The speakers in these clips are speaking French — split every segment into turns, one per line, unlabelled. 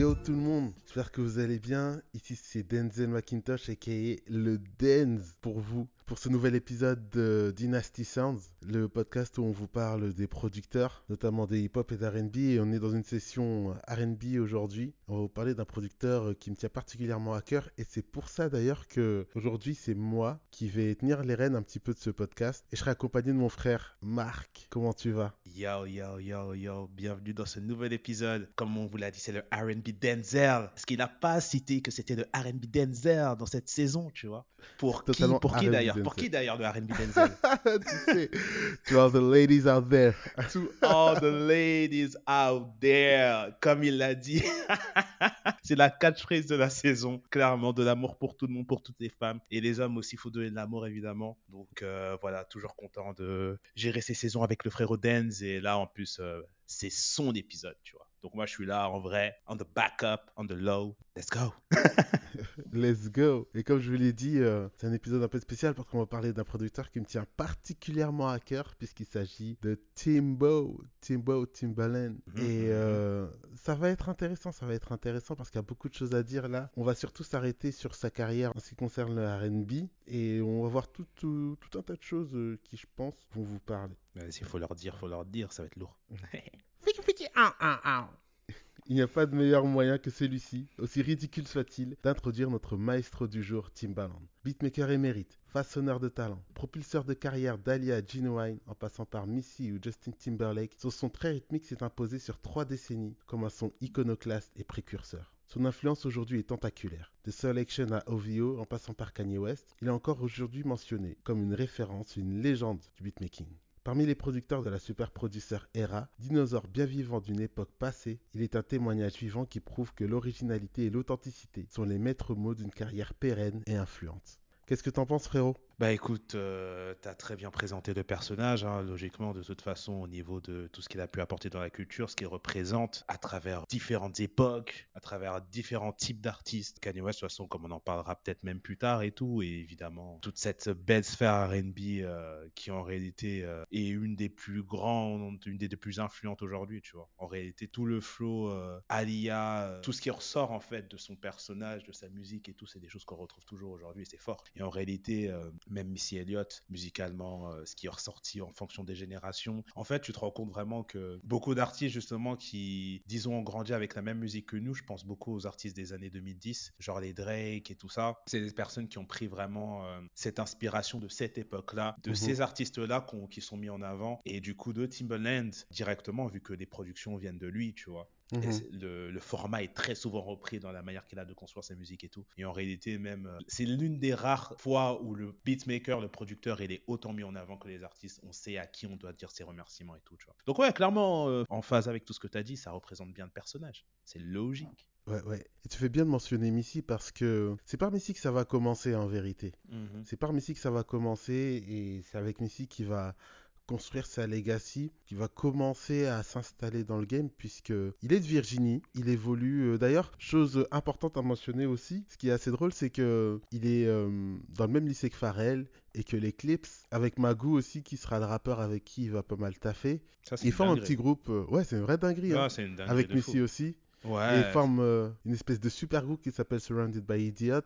Yo tout le monde, j'espère que vous allez bien. Ici c'est Denzel McIntosh aka le Denz pour vous pour ce nouvel épisode de Dynasty Sounds, le podcast où on vous parle des producteurs, notamment des hip-hop et d'R&B. Et on est dans une session R&B aujourd'hui. On va vous parler d'un producteur qui me tient particulièrement à cœur. Et c'est pour ça d'ailleurs que aujourd'hui c'est moi qui vais tenir les rênes un petit peu de ce podcast. Et je serai accompagné de mon frère Marc. Comment tu vas?
Yo, yo, yo, yo. Bienvenue dans ce nouvel épisode. Comme on vous l'a dit, c'est le R&B Denzel. Parce qu'il n'a pas cité que c'était le R&B Denzel dans cette saison, tu vois. Pour qui, pour qui d'ailleurs? Pour qui d'ailleurs le R&B Denzel
tu sais, to all the ladies out there.
to all the ladies out there, comme il l'a dit. c'est la catchphrase de la saison, clairement, de l'amour pour tout le monde, pour toutes les femmes. Et les hommes aussi, il faut donner de l'amour, évidemment. Donc euh, voilà, toujours content de gérer ces saisons avec le frère Denz. Et là, en plus, euh, c'est son épisode, tu vois. Donc moi, je suis là en vrai, on the backup, on the low. Let's go.
Let's go. Et comme je vous l'ai dit, euh, c'est un épisode un peu spécial parce qu'on va parler d'un producteur qui me tient particulièrement à cœur puisqu'il s'agit de Timbo, Timbo Timbaland. Mhm, Et mhm, euh, ça va être intéressant, ça va être intéressant parce qu'il y a beaucoup de choses à dire là. On va surtout s'arrêter sur sa carrière en ce qui concerne le R&B et on va voir tout, tout, tout, un tas de choses euh, qui, je pense, vont vous parler.
Il faut leur dire, faut leur dire, ça va être lourd.
Il n'y a pas de meilleur moyen que celui-ci, aussi ridicule soit-il, d'introduire notre maestro du jour, Timbaland. Beatmaker émérite, façonneur de talent, propulseur de carrière d'Alia à en passant par Missy ou Justin Timberlake, son son très rythmique s'est imposé sur trois décennies comme un son iconoclaste et précurseur. Son influence aujourd'hui est tentaculaire. De Selection à OVO en passant par Kanye West, il est encore aujourd'hui mentionné comme une référence, une légende du beatmaking. Parmi les producteurs de la super producer era, dinosaure bien vivant d'une époque passée, il est un témoignage vivant qui prouve que l'originalité et l'authenticité sont les maîtres mots d'une carrière pérenne et influente. Qu'est-ce que t'en penses frérot?
Bah écoute, euh, tu as très bien présenté le personnage, hein, logiquement, de toute façon, au niveau de tout ce qu'il a pu apporter dans la culture, ce qu'il représente à travers différentes époques, à travers différents types d'artistes. Kanye West, de toute façon, comme on en parlera peut-être même plus tard et tout, et évidemment, toute cette belle sphère RB euh, qui en réalité euh, est une des plus grandes, une des, plus influentes aujourd'hui, tu vois. En réalité, tout le flow, Alia, tout ce qui ressort en fait de son personnage, de sa musique et tout, c'est des choses qu'on retrouve toujours aujourd'hui et c'est fort. Et en réalité, même Missy Elliott, musicalement, euh, ce qui est ressorti en fonction des générations. En fait, tu te rends compte vraiment que beaucoup d'artistes, justement, qui, disons, ont grandi avec la même musique que nous, je pense beaucoup aux artistes des années 2010, genre les Drake et tout ça, c'est des personnes qui ont pris vraiment euh, cette inspiration de cette époque-là, de mhm. ces artistes-là qui sont mis en avant, et du coup de Timbaland directement, vu que les productions viennent de lui, tu vois. Mhm. Le, format est très souvent repris dans la manière qu'il a de construire sa musique et tout. Et en réalité, même, euh, c'est l'une des rares fois où le beatmaker, le producteur, il est autant mis en avant que les artistes. On sait à qui on doit dire ses remerciements et tout. Tu vois. Donc, ouais, clairement, euh, en phase avec tout ce que tu as dit, ça représente bien le personnage. C'est logique.
Ouais, ouais. Et tu fais bien de mentionner Missy parce que c'est par Missy que ça va commencer en vérité. Mhm. C'est par Missy que ça va commencer et c'est avec Missy qui va construire sa legacy, qui va commencer à s'installer dans le game puisque il est de Virginie, il évolue. Euh, d'ailleurs, chose importante à mentionner aussi, ce qui est assez drôle, c'est que il est euh, dans le même lycée que Pharrell et que les Clips, avec Magoo aussi, qui sera le rappeur avec qui il va pas mal taffer, Ça, ils forment un petit groupe. Euh, ouais, c'est une vraie dinguerie. Ah, hein, avec Missy aussi. Ouais. il forme euh, une espèce de super groupe qui s'appelle Surrounded by Idiots.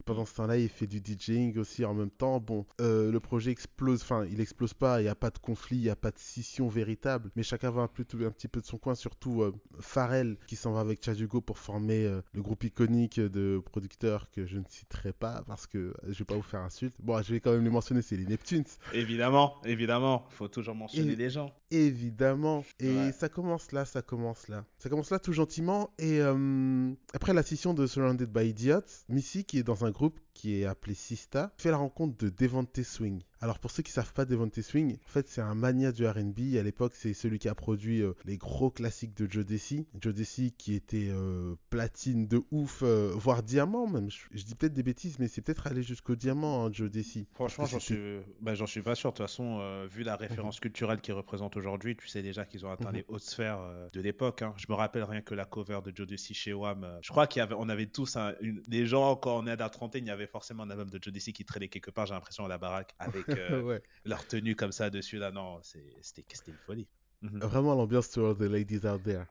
Et pendant ce temps-là, il fait du DJing aussi en même temps. Bon, euh, le projet explose, enfin, il explose pas, il n'y a pas de conflit, il n'y a pas de scission véritable. Mais chacun va un, plutôt, un petit peu de son coin, surtout euh, Pharrell qui s'en va avec Chad Hugo pour former le groupe iconique de producteurs que je ne citerai pas parce que je vais pas vous faire insulte. Bon, je vais quand même les mentionner, c'est les Neptunes.
Évidemment, évidemment, faut toujours mentionner les gens.
Évidemment. Et ça commence là, ça commence là. Ça commence là tout gentiment et euh, après la scission de Surrounded by Idiots, Missy, qui est dans un groupe qui est appelé Sista, fait la rencontre de Devante Swing. Alors pour ceux qui savent pas Devante Swing, en fait c'est un mania du R&B. À l'époque c'est celui qui a produit euh, les gros classiques de Joe Desi. Joe Desi qui était euh, platine de ouf, euh, voire diamant même. Je, dis peut-être des bêtises, mais c'est peut-être allé jusqu'au diamant, hein, Joe Desi.
Franchement j'en suis, bah, j'en suis pas sûr. De toute façon, vu la référence mhm. culturelle qu'il représente aujourd'hui, tu sais déjà qu'ils ont atteint mhm. les hautes sphères de l'époque. Hein. Je me rappelle rien que la cover de Joe Desi chez WAM. je crois y avait, on avait tous une, des gens quand on est à la trentaine, il y avait forcément un album de Joe Desi qui traînait quelque part. J'ai l'impression à la baraque avec Euh, leur tenue comme ça dessus là non c'était une folie
Mhm. Vraiment l'ambiance all the ladies out there.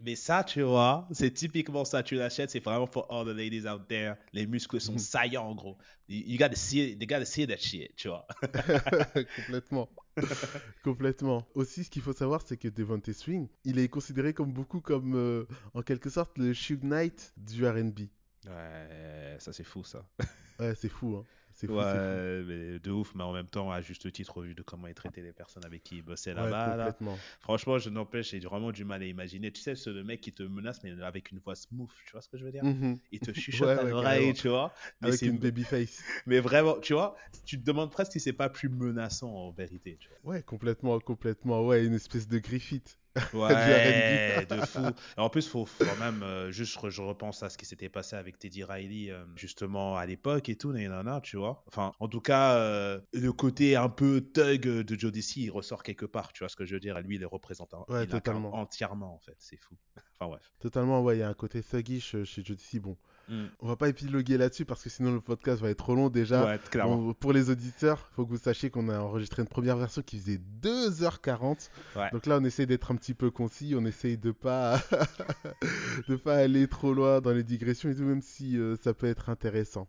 Mais ça, tu vois, c'est typiquement ça. Tu l'achètes, c'est vraiment for all the ladies out there. Les muscles sont mhm. saillants, en gros. You, gotta see, they gotta see that shit, tu vois.
Complètement. Complètement. Aussi, ce qu'il faut savoir, c'est que Devontae Swing, il est considéré comme beaucoup comme, euh, en quelque sorte, le Shug Knight du R&B.
Ouais, ça c'est fou, ça.
ouais, c'est fou, hein.
C'est fou, ouais, mais de ouf, mais en même temps, à juste titre, au vu de comment il traitait les personnes avec qui il bossait là-bas. Franchement, je n'empêche, j'ai vraiment du mal à imaginer. Tu sais, ce mec qui te menace, mais avec une voix smooth, tu vois ce que je veux dire? Mhm. Il te chuchote à l'oreille, tu vois.
Mais avec une baby face.
Mais vraiment, tu vois, tu te demandes presque si c'est pas plus menaçant en vérité. Tu
vois. Ouais, complètement, complètement. Ouais, une espèce de Griffith.
Ouais, de fou. en plus, faut, quand même, euh, juste, je repense à ce qui s'était passé avec Teddy Riley, euh, justement, à l'époque et tout, nanana, tu vois. Enfin, en tout cas, euh, le côté un peu thug de Joe il ressort quelque part, tu vois ce que je veux dire. Lui, il est représentant
ouais, totalement.
entièrement, en fait. C'est fou. enfin, bref.
Totalement, ouais, il y a un côté thuggish chez Joe Bon, Mm. On va pas épiloguer là-dessus parce que sinon le podcast va être trop long déjà. pour les auditeurs, il faut que vous sachiez qu'on a enregistré une première version qui faisait 2h40. Donc là, on essaie d'être un petit peu concis, on essaye de pas de pas aller trop loin dans les digressions et tout, même si euh, ça peut être intéressant.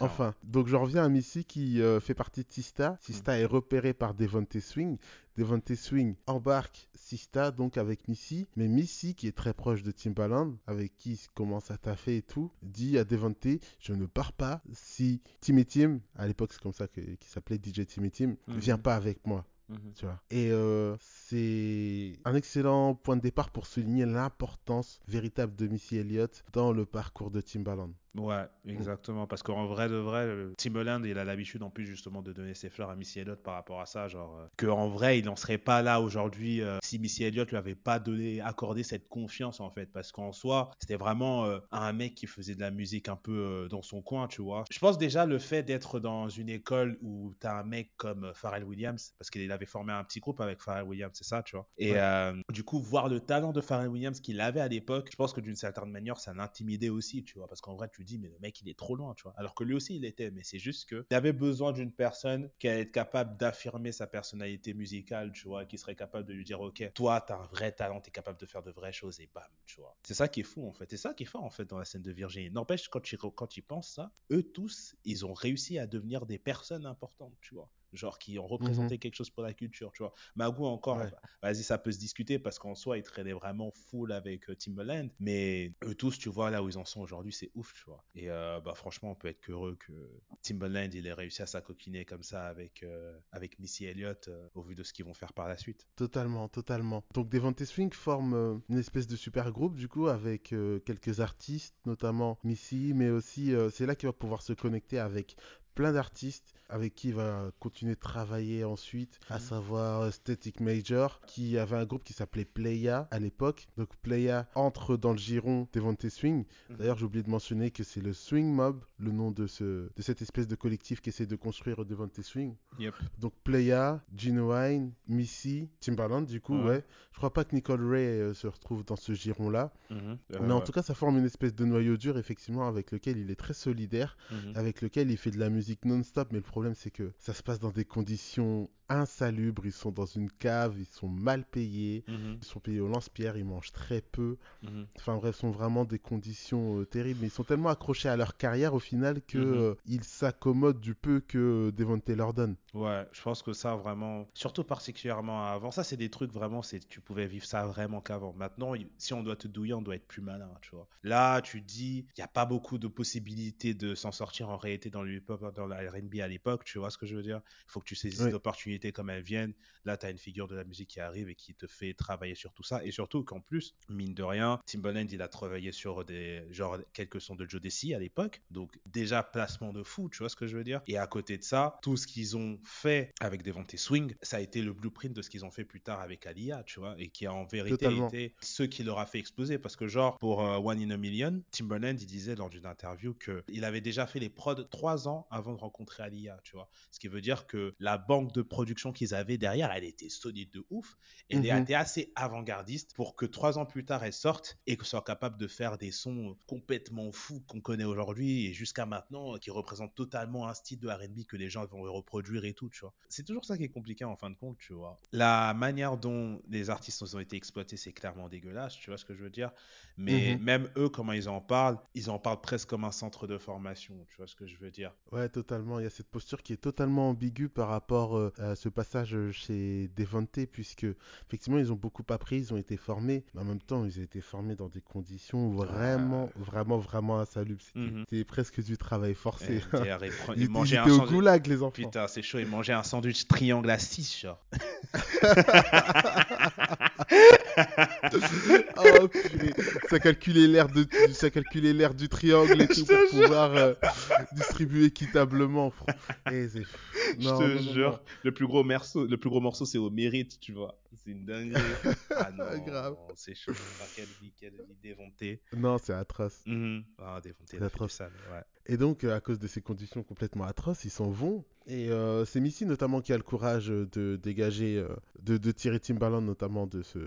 Enfin, donc je reviens à Missy qui euh, fait partie de Sista. Sista mm. est repéré par Devontae Swing. Devontae Swing embarque Sista donc avec Missy, mais Missy qui est très proche de Timbaland, avec qui il commence à taffer et tout, dit à Devontae je ne pars pas si Timmy Tim, à l'époque c'est comme ça qu'il s'appelait DJ Timmy Tim, ne mhm. vient pas avec moi. Mhm. Tu vois. Et euh, c'est un excellent point de départ pour souligner l'importance véritable de Missy Elliott dans le parcours de Timbaland.
Ouais, exactement. Parce qu'en vrai de vrai, Timbaland, il a l'habitude en plus justement de donner ses fleurs à Missy Elliott par rapport à ça. Genre, euh, qu'en vrai, il n'en serait pas là aujourd'hui euh, si Missy Elliott lui avait pas donné, accordé cette confiance en fait. Parce qu'en soi, c'était vraiment euh, un mec qui faisait de la musique un peu dans son coin, tu vois. Je pense déjà le fait d'être dans une école où tu as un mec comme Pharrell Williams, parce qu'il avait formé un petit groupe avec Pharrell Williams, c'est ça, tu vois. Et du coup, voir le talent de Pharrell Williams qu'il avait à l'époque, je pense que d'une certaine manière, ça l'intimidait aussi, tu vois. Parce qu'en vrai, tu dis, mais le mec, il est trop loin, tu vois. Alors que lui aussi, il était, mais c'est juste que il avait besoin d'une personne qui allait être capable d'affirmer sa personnalité musicale, tu vois, qui serait capable de lui dire, ok, toi, t'as un vrai talent, t'es capable de faire de vraies choses et bam, tu vois. C'est ça qui est fou, en fait. C'est ça qui est fort, en fait, dans la scène de Virginie. N'empêche, quand tu, quand tu penses ça, eux tous, ils ont réussi à devenir des personnes importantes, tu vois genre qui ont représenté mhm. quelque chose pour la culture, tu vois. Magou encore, vas-y, ça peut se discuter parce qu'en soi, il traînait vraiment full avec euh, Timbaland, mais eux tous, tu vois, là où ils en sont aujourd'hui, c'est ouf, tu vois. Et euh, bah franchement, on peut être heureux que Timbaland, il ait réussi à s'acoquiner comme ça avec, euh, avec Missy Elliott au vu de ce qu'ils vont faire par la suite.
Totalement, totalement. Donc Devante Swing forme une espèce de super groupe, du coup, avec quelques artistes, notamment Missy, mais aussi, c'est là qu'il va pouvoir se connecter avec plein d'artistes avec qui il va continuer de travailler ensuite, à mhm. savoir Static Major, qui avait un groupe qui s'appelait Playa à l'époque. Donc Playa entre dans le giron Devontae Swing. Mhm. D'ailleurs, j'ai oublié de mentionner que c'est le Swing Mob, le nom de, ce, de cette espèce de collectif qui essaie de construire Devontae Swing. Donc Playa, Genuine, Missy, Timbaland, du coup, ouais. Je crois pas que Nicole Ray euh, se retrouve dans ce giron-là. Mhm. Mais en tout cas, ça forme une espèce de noyau dur, effectivement, avec lequel il est très solidaire, avec lequel il fait de la musique non-stop, mais le problème c'est que ça se passe dans des conditions insalubres, ils sont dans une cave, ils sont mal payés, mhm. ils sont payés au lance-pierre, ils mangent très peu. Mhm. Enfin bref, sont vraiment des conditions euh, terribles, mais ils sont tellement accrochés à leur carrière au final que mhm. euh, ils s'accommodent du peu que Devontae leur donne.
Ouais, je pense que ça vraiment, surtout particulièrement avant, ça c'est des trucs vraiment, c'est tu pouvais vivre ça vraiment qu'avant. Maintenant, si on doit te douiller, on doit être plus malin, tu vois. Là, tu dis, il n'y a pas beaucoup de possibilités de s'en sortir en réalité dans le dans la R&B à l'époque, tu vois ce que je veux dire? Il faut que tu saisisses l'opportunité comme elles viennent. Là, tu as une figure de la musique qui arrive et qui te fait travailler sur tout ça. Et surtout qu'en plus, mine de rien, Timbaland, il a travaillé sur des, genre, quelques sons de Joe Desi à l'époque. Donc, déjà, placement de fou, tu vois ce que je veux dire? Et à côté de ça, tout ce qu'ils ont fait avec Devontae Swing, ça a été le blueprint de ce qu'ils ont fait plus tard avec Alia, tu vois Et qui a en vérité été ce qui leur a fait exploser. Parce que, genre, pour euh, One in a Million, Timbaland, il disait lors d'une interview qu'il avait déjà fait les prods trois ans avant de rencontrer Alia, tu vois. Ce qui veut dire que la banque de production qu'ils avaient derrière, elle était solide de ouf. Et elle était assez avant-gardiste pour que trois ans plus tard, elle sorte et qu'elle soit capable de faire des sons complètement fous qu'on connaît aujourd'hui et jusqu'à maintenant, qui représentent totalement un style de R&B que les gens vont reproduire et tout, tu vois. C'est toujours ça qui est compliqué en fin de compte, tu vois. La manière dont les artistes ont été exploités, c'est clairement dégueulasse, tu vois ce que je veux dire. Mais mhm. même eux, comment ils en parlent, ils en parlent presque comme un centre de formation, tu vois ce que je veux dire.
Ouais, totalement. Il y a cette posture qui est totalement ambiguë par rapport euh, à ce passage chez Devante, puisque effectivement, ils ont beaucoup appris, ils ont été formés, mais en même temps, ils ont été formés dans des conditions vraiment, vraiment, vraiment insalubres. C'était mhm. presque du travail forcé.
ils, mangeaient un
au goulag, les enfants.
Putain, c'est chaud, ils mangeaient un sandwich triangle à 6, genre.
oh, ça calculait l'air de, ça calculait l'air du triangle et tout pour pouvoir euh, distribuer équitablement.
Et eh, je te jure, le plus gros morceau, le plus gros morceau, c'est au mérite, tu vois. C'est une dinguerie. Ah non, grave. C'est chaud. quelle vie, quelle vie dévontée.
Non, c'est atroce.
Ah, dévontée. C'est atroce. ouais.
Et donc, euh, à cause de ces conditions complètement atroces, ils s'en vont. Et euh, c'est Missy notamment qui a le courage de dégager, euh, de, de, tirer Timbaland notamment de ce,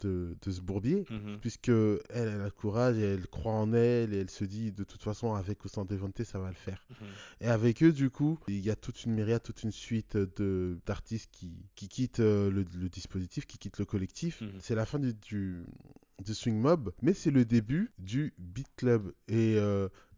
de, ce bourbier, mhm. puisque elle, elle, a le courage et elle croit en elle et elle se dit de toute façon avec ou sans Devante ça va le faire. Mhm. Et avec eux du coup, il y a toute une myriade, toute une suite de d'artistes qui, qui quittent le, le, dispositif, qui quittent le collectif. Mhm. C'est la fin du, du, du, Swing Mob, mais c'est le début du Beat Club. Et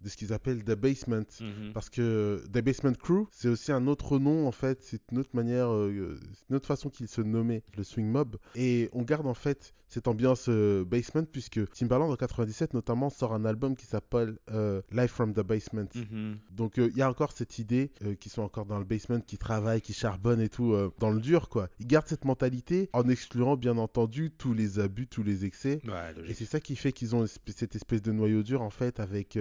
de ce qu'ils appellent The Basement. Mhm. Parce que The Basement Crew, c'est aussi un autre nom, en fait. C'est une autre manière, euh, une autre façon qu'ils se nommaient, le Swing Mob. Et on garde, en fait, cette ambiance euh, basement, puisque Timbaland, en 97, notamment, sort un album qui s'appelle euh, Live from the Basement. Mhm. Donc, il y a encore cette idée qu'ils sont encore dans le basement, qui travaillent, qui charbonnent et tout, dans le dur, quoi. Ils gardent cette mentalité en excluant, bien entendu, tous les abus, tous les excès. et c'est ça qui fait qu'ils ont cette espèce de noyau dur, en fait, avec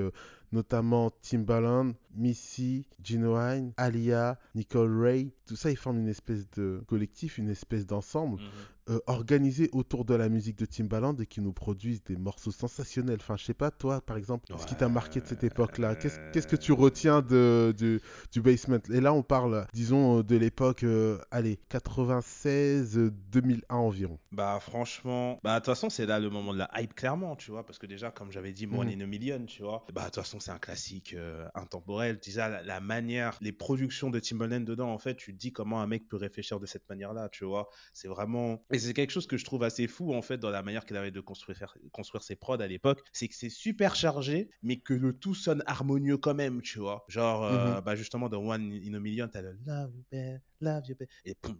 notamment Timbaland, Missy, Gino Hine, Alia, Nicole Ray. Tout ça, ils forment une espèce de collectif, une espèce d'ensemble. Mhm. Euh, organisés autour de la musique de Timbaland et qui nous produisent des morceaux sensationnels. Enfin, je sais pas, toi, par exemple, ce qui t'a marqué de cette époque-là Qu'est-ce que tu retiens de, du basement? Et là, on parle, disons, de l'époque, euh, allez, 96-2001 environ.
Bah, franchement, bah, de toute façon, c'est là le moment de la hype, clairement, tu vois, parce que déjà, comme j'avais dit, One mm. in a Million, tu vois, bah, de toute façon, c'est un classique euh, intemporel. Déjà, la, la, manière, les productions de Timbaland dedans, en fait, tu te dis comment un mec peut réfléchir de cette manière-là, tu vois. C'est vraiment et c'est quelque chose que je trouve assez fou, en fait, dans la manière qu'il avait de construire, construire ses prods à l'époque. C'est que c'est super chargé, mais que le tout sonne harmonieux quand même, tu vois. Genre, euh, mhm. bah justement, dans One in a Million, t'as le Love you, love you, et poum,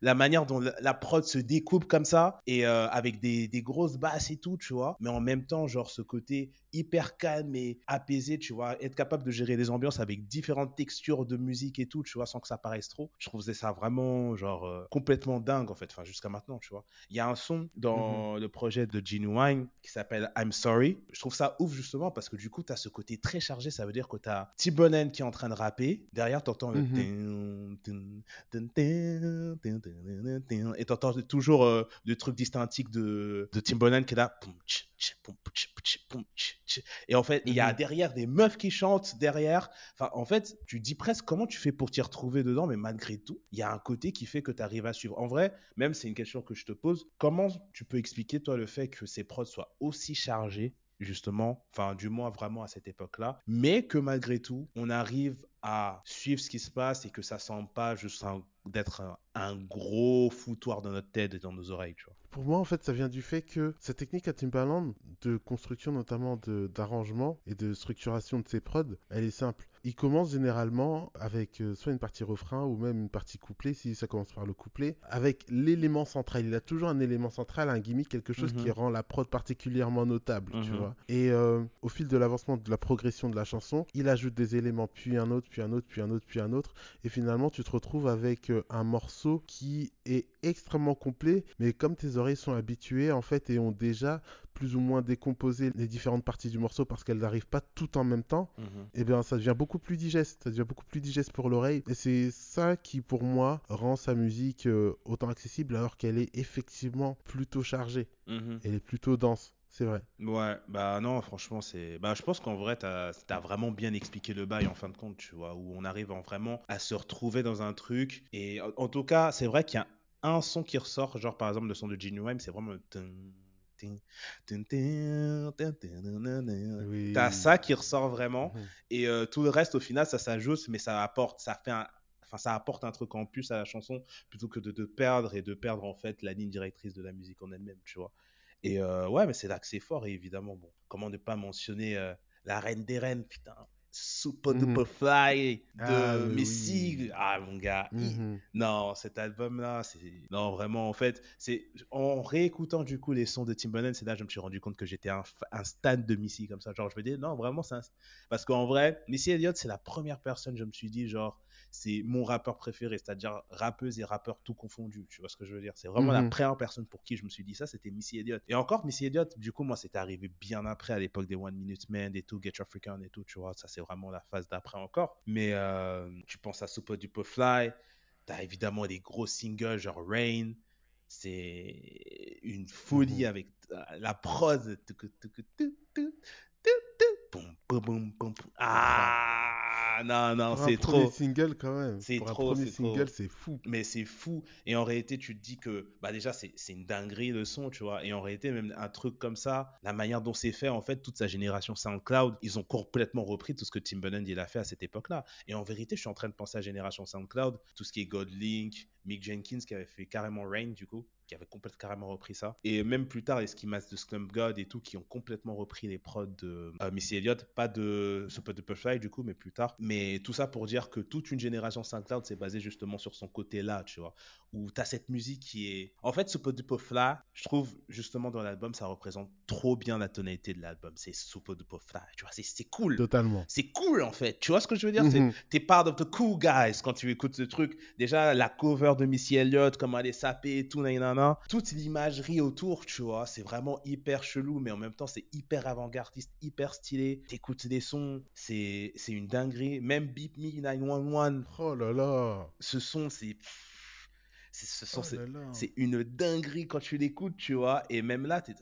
la manière dont la, prod se découpe comme ça et euh, avec des, des, grosses basses et tout, tu vois. Mais en même temps, genre ce côté hyper calme et apaisé, tu vois, être capable de gérer des ambiances avec différentes textures de musique et tout, tu vois, sans que ça paraisse trop. Je trouvais ça vraiment, genre, euh, complètement dingue, en fait, enfin, jusqu'à maintenant, tu vois. Il y a un son dans mhm. le projet de Genuine qui s'appelle I'm Sorry. Je trouve ça ouf, justement, parce que du coup, tu as ce côté très chargé, ça veut dire que tu as T-Bonen qui est en train de rapper, derrière, tu entends le... Mhm. Et tu entends toujours euh, le truc distinctif de, de Timbaland qui est là. Et en fait, il y a mhm. derrière des meufs qui chantent derrière. Enfin, en fait, tu dis presque comment tu fais pour t'y retrouver dedans, mais malgré tout, il y a un côté qui fait que tu arrives à suivre. En vrai, même c'est une question que je te pose. Comment tu peux expliquer, toi, le fait que ces prods soient aussi chargés justement, enfin du moins vraiment à cette époque-là, mais que malgré tout, on arrive à suivre ce qui se passe et que ça sent pas juste d'être un, gros foutoir dans notre tête et dans nos oreilles, tu vois.
Pour moi, en fait, ça vient du fait que cette technique à Timbaland, de construction notamment d'arrangement et de structuration de ses prods, elle est simple. Il commence généralement avec euh, soit une partie refrain ou même une partie couplet, si ça commence par le couplet, avec l'élément central. Il a toujours un élément central, un gimmick, quelque chose qui mhm. rend la prod particulièrement notable, tu mhm. vois. Et euh, au fil de l'avancement de la progression de la chanson, il ajoute des éléments, puis un autre, puis un autre, puis un autre, puis un autre. Et finalement, tu te retrouves avec euh, un morceau qui est extrêmement complet, mais comme tes oreilles sont habituées, en fait, et ont déjà plus ou moins décomposer les différentes parties du morceau parce qu'elles n'arrivent pas tout en même temps, mhm. et eh bien ça devient beaucoup plus digeste, ça devient beaucoup plus digeste pour l'oreille. Et c'est ça qui pour moi rend sa musique euh, autant accessible alors qu'elle est effectivement plutôt chargée, mhm. elle est plutôt dense. C'est vrai.
Ouais, bah non, franchement, c'est. Bah, je pense qu'en vrai, t'as as vraiment bien expliqué le bail en fin de compte, tu vois, où on arrive vraiment à se retrouver dans un truc. Et en, tout cas, c'est vrai qu'il y a un son qui ressort, genre par exemple le son de Genuine, c'est vraiment. Oui. T'as ça qui ressort vraiment. Mhm. Et euh, tout le reste, au final, ça s'ajoute, mais ça apporte, ça fait un, enfin ça apporte un truc en plus à la chanson plutôt que de, de, perdre et de perdre en fait la ligne directrice de la musique en elle-même, tu vois. Et euh, ouais, mais c'est là que c'est fort, et évidemment, bon, comment ne pas mentionner euh, la reine des reines, putain. Super mmh. Duper Fly de ah, Missy. Ah, mon gars. Mmh non, cet album-là, c'est. Non, vraiment, en fait, c'est. En réécoutant du coup les sons de Timbaland, c'est là que je me suis rendu compte que j'étais un, un stan de Missy, comme ça. Genre, je me dis, non, vraiment, c'est un... Parce qu'en vrai, Missy Elliott, c'est la première personne, je me suis dit, genre, c'est mon rappeur préféré, c'est-à-dire rappeuse et rappeur tout confondu. Tu vois ce que je veux dire? C'est vraiment la mmh première personne pour qui je me suis dit ça, c'était Missy Elliott. Et encore, Missy Elliott, du coup, moi, c'était arrivé bien après, à l'époque des One Minute Men et tout, Get African et tout, tu vois. Ça, c'est vraiment la phase d'après encore. Mais euh, tu penses à Super Duper Fly, t'as évidemment des gros singles genre Rain. C'est une folie mmh avec euh, la prose. Ah non non c'est trop.
single quand même.
C'est trop. c'est single c'est fou. Mais c'est fou et en réalité tu te dis que bah déjà c'est une dinguerie le son tu vois et en réalité même un truc comme ça la manière dont c'est fait en fait toute sa génération SoundCloud ils ont complètement repris tout ce que Timbaland il a fait à cette époque là et en vérité je suis en train de penser à génération SoundCloud tout ce qui est Godlink Mick Jenkins qui avait fait carrément Rain du coup qui avait complètement carrément repris ça. Et même plus tard, les Skimas de Slump God et tout, qui ont complètement repris les prods de euh, Missy Elliott. Pas de Super Duper Fly du coup, mais plus tard. Mais tout ça pour dire que toute une génération SoundCloud s'est basée justement sur son côté-là, tu vois. Où tu as cette musique qui est. En fait, Super Duper Fly, je trouve justement dans l'album, ça représente trop bien la tonalité de l'album. C'est Super Duper Fly, tu vois. C'est cool.
Totalement.
C'est cool en fait. Tu vois ce que je veux dire? Mm T'es part of the cool guys quand tu écoutes ce truc. Déjà, la cover de Missy Elliott, comment elle est sapée et tout, nanana toute l'imagerie autour, tu vois, c'est vraiment hyper chelou, mais en même temps, c'est hyper avant-gardiste, hyper stylé. T'écoutes des sons, c'est une dinguerie. Même Beep Me 911.
Oh là là.
Ce son, c'est. Ce son, oh c'est une dinguerie quand tu l'écoutes, tu vois. Et même là, t'es.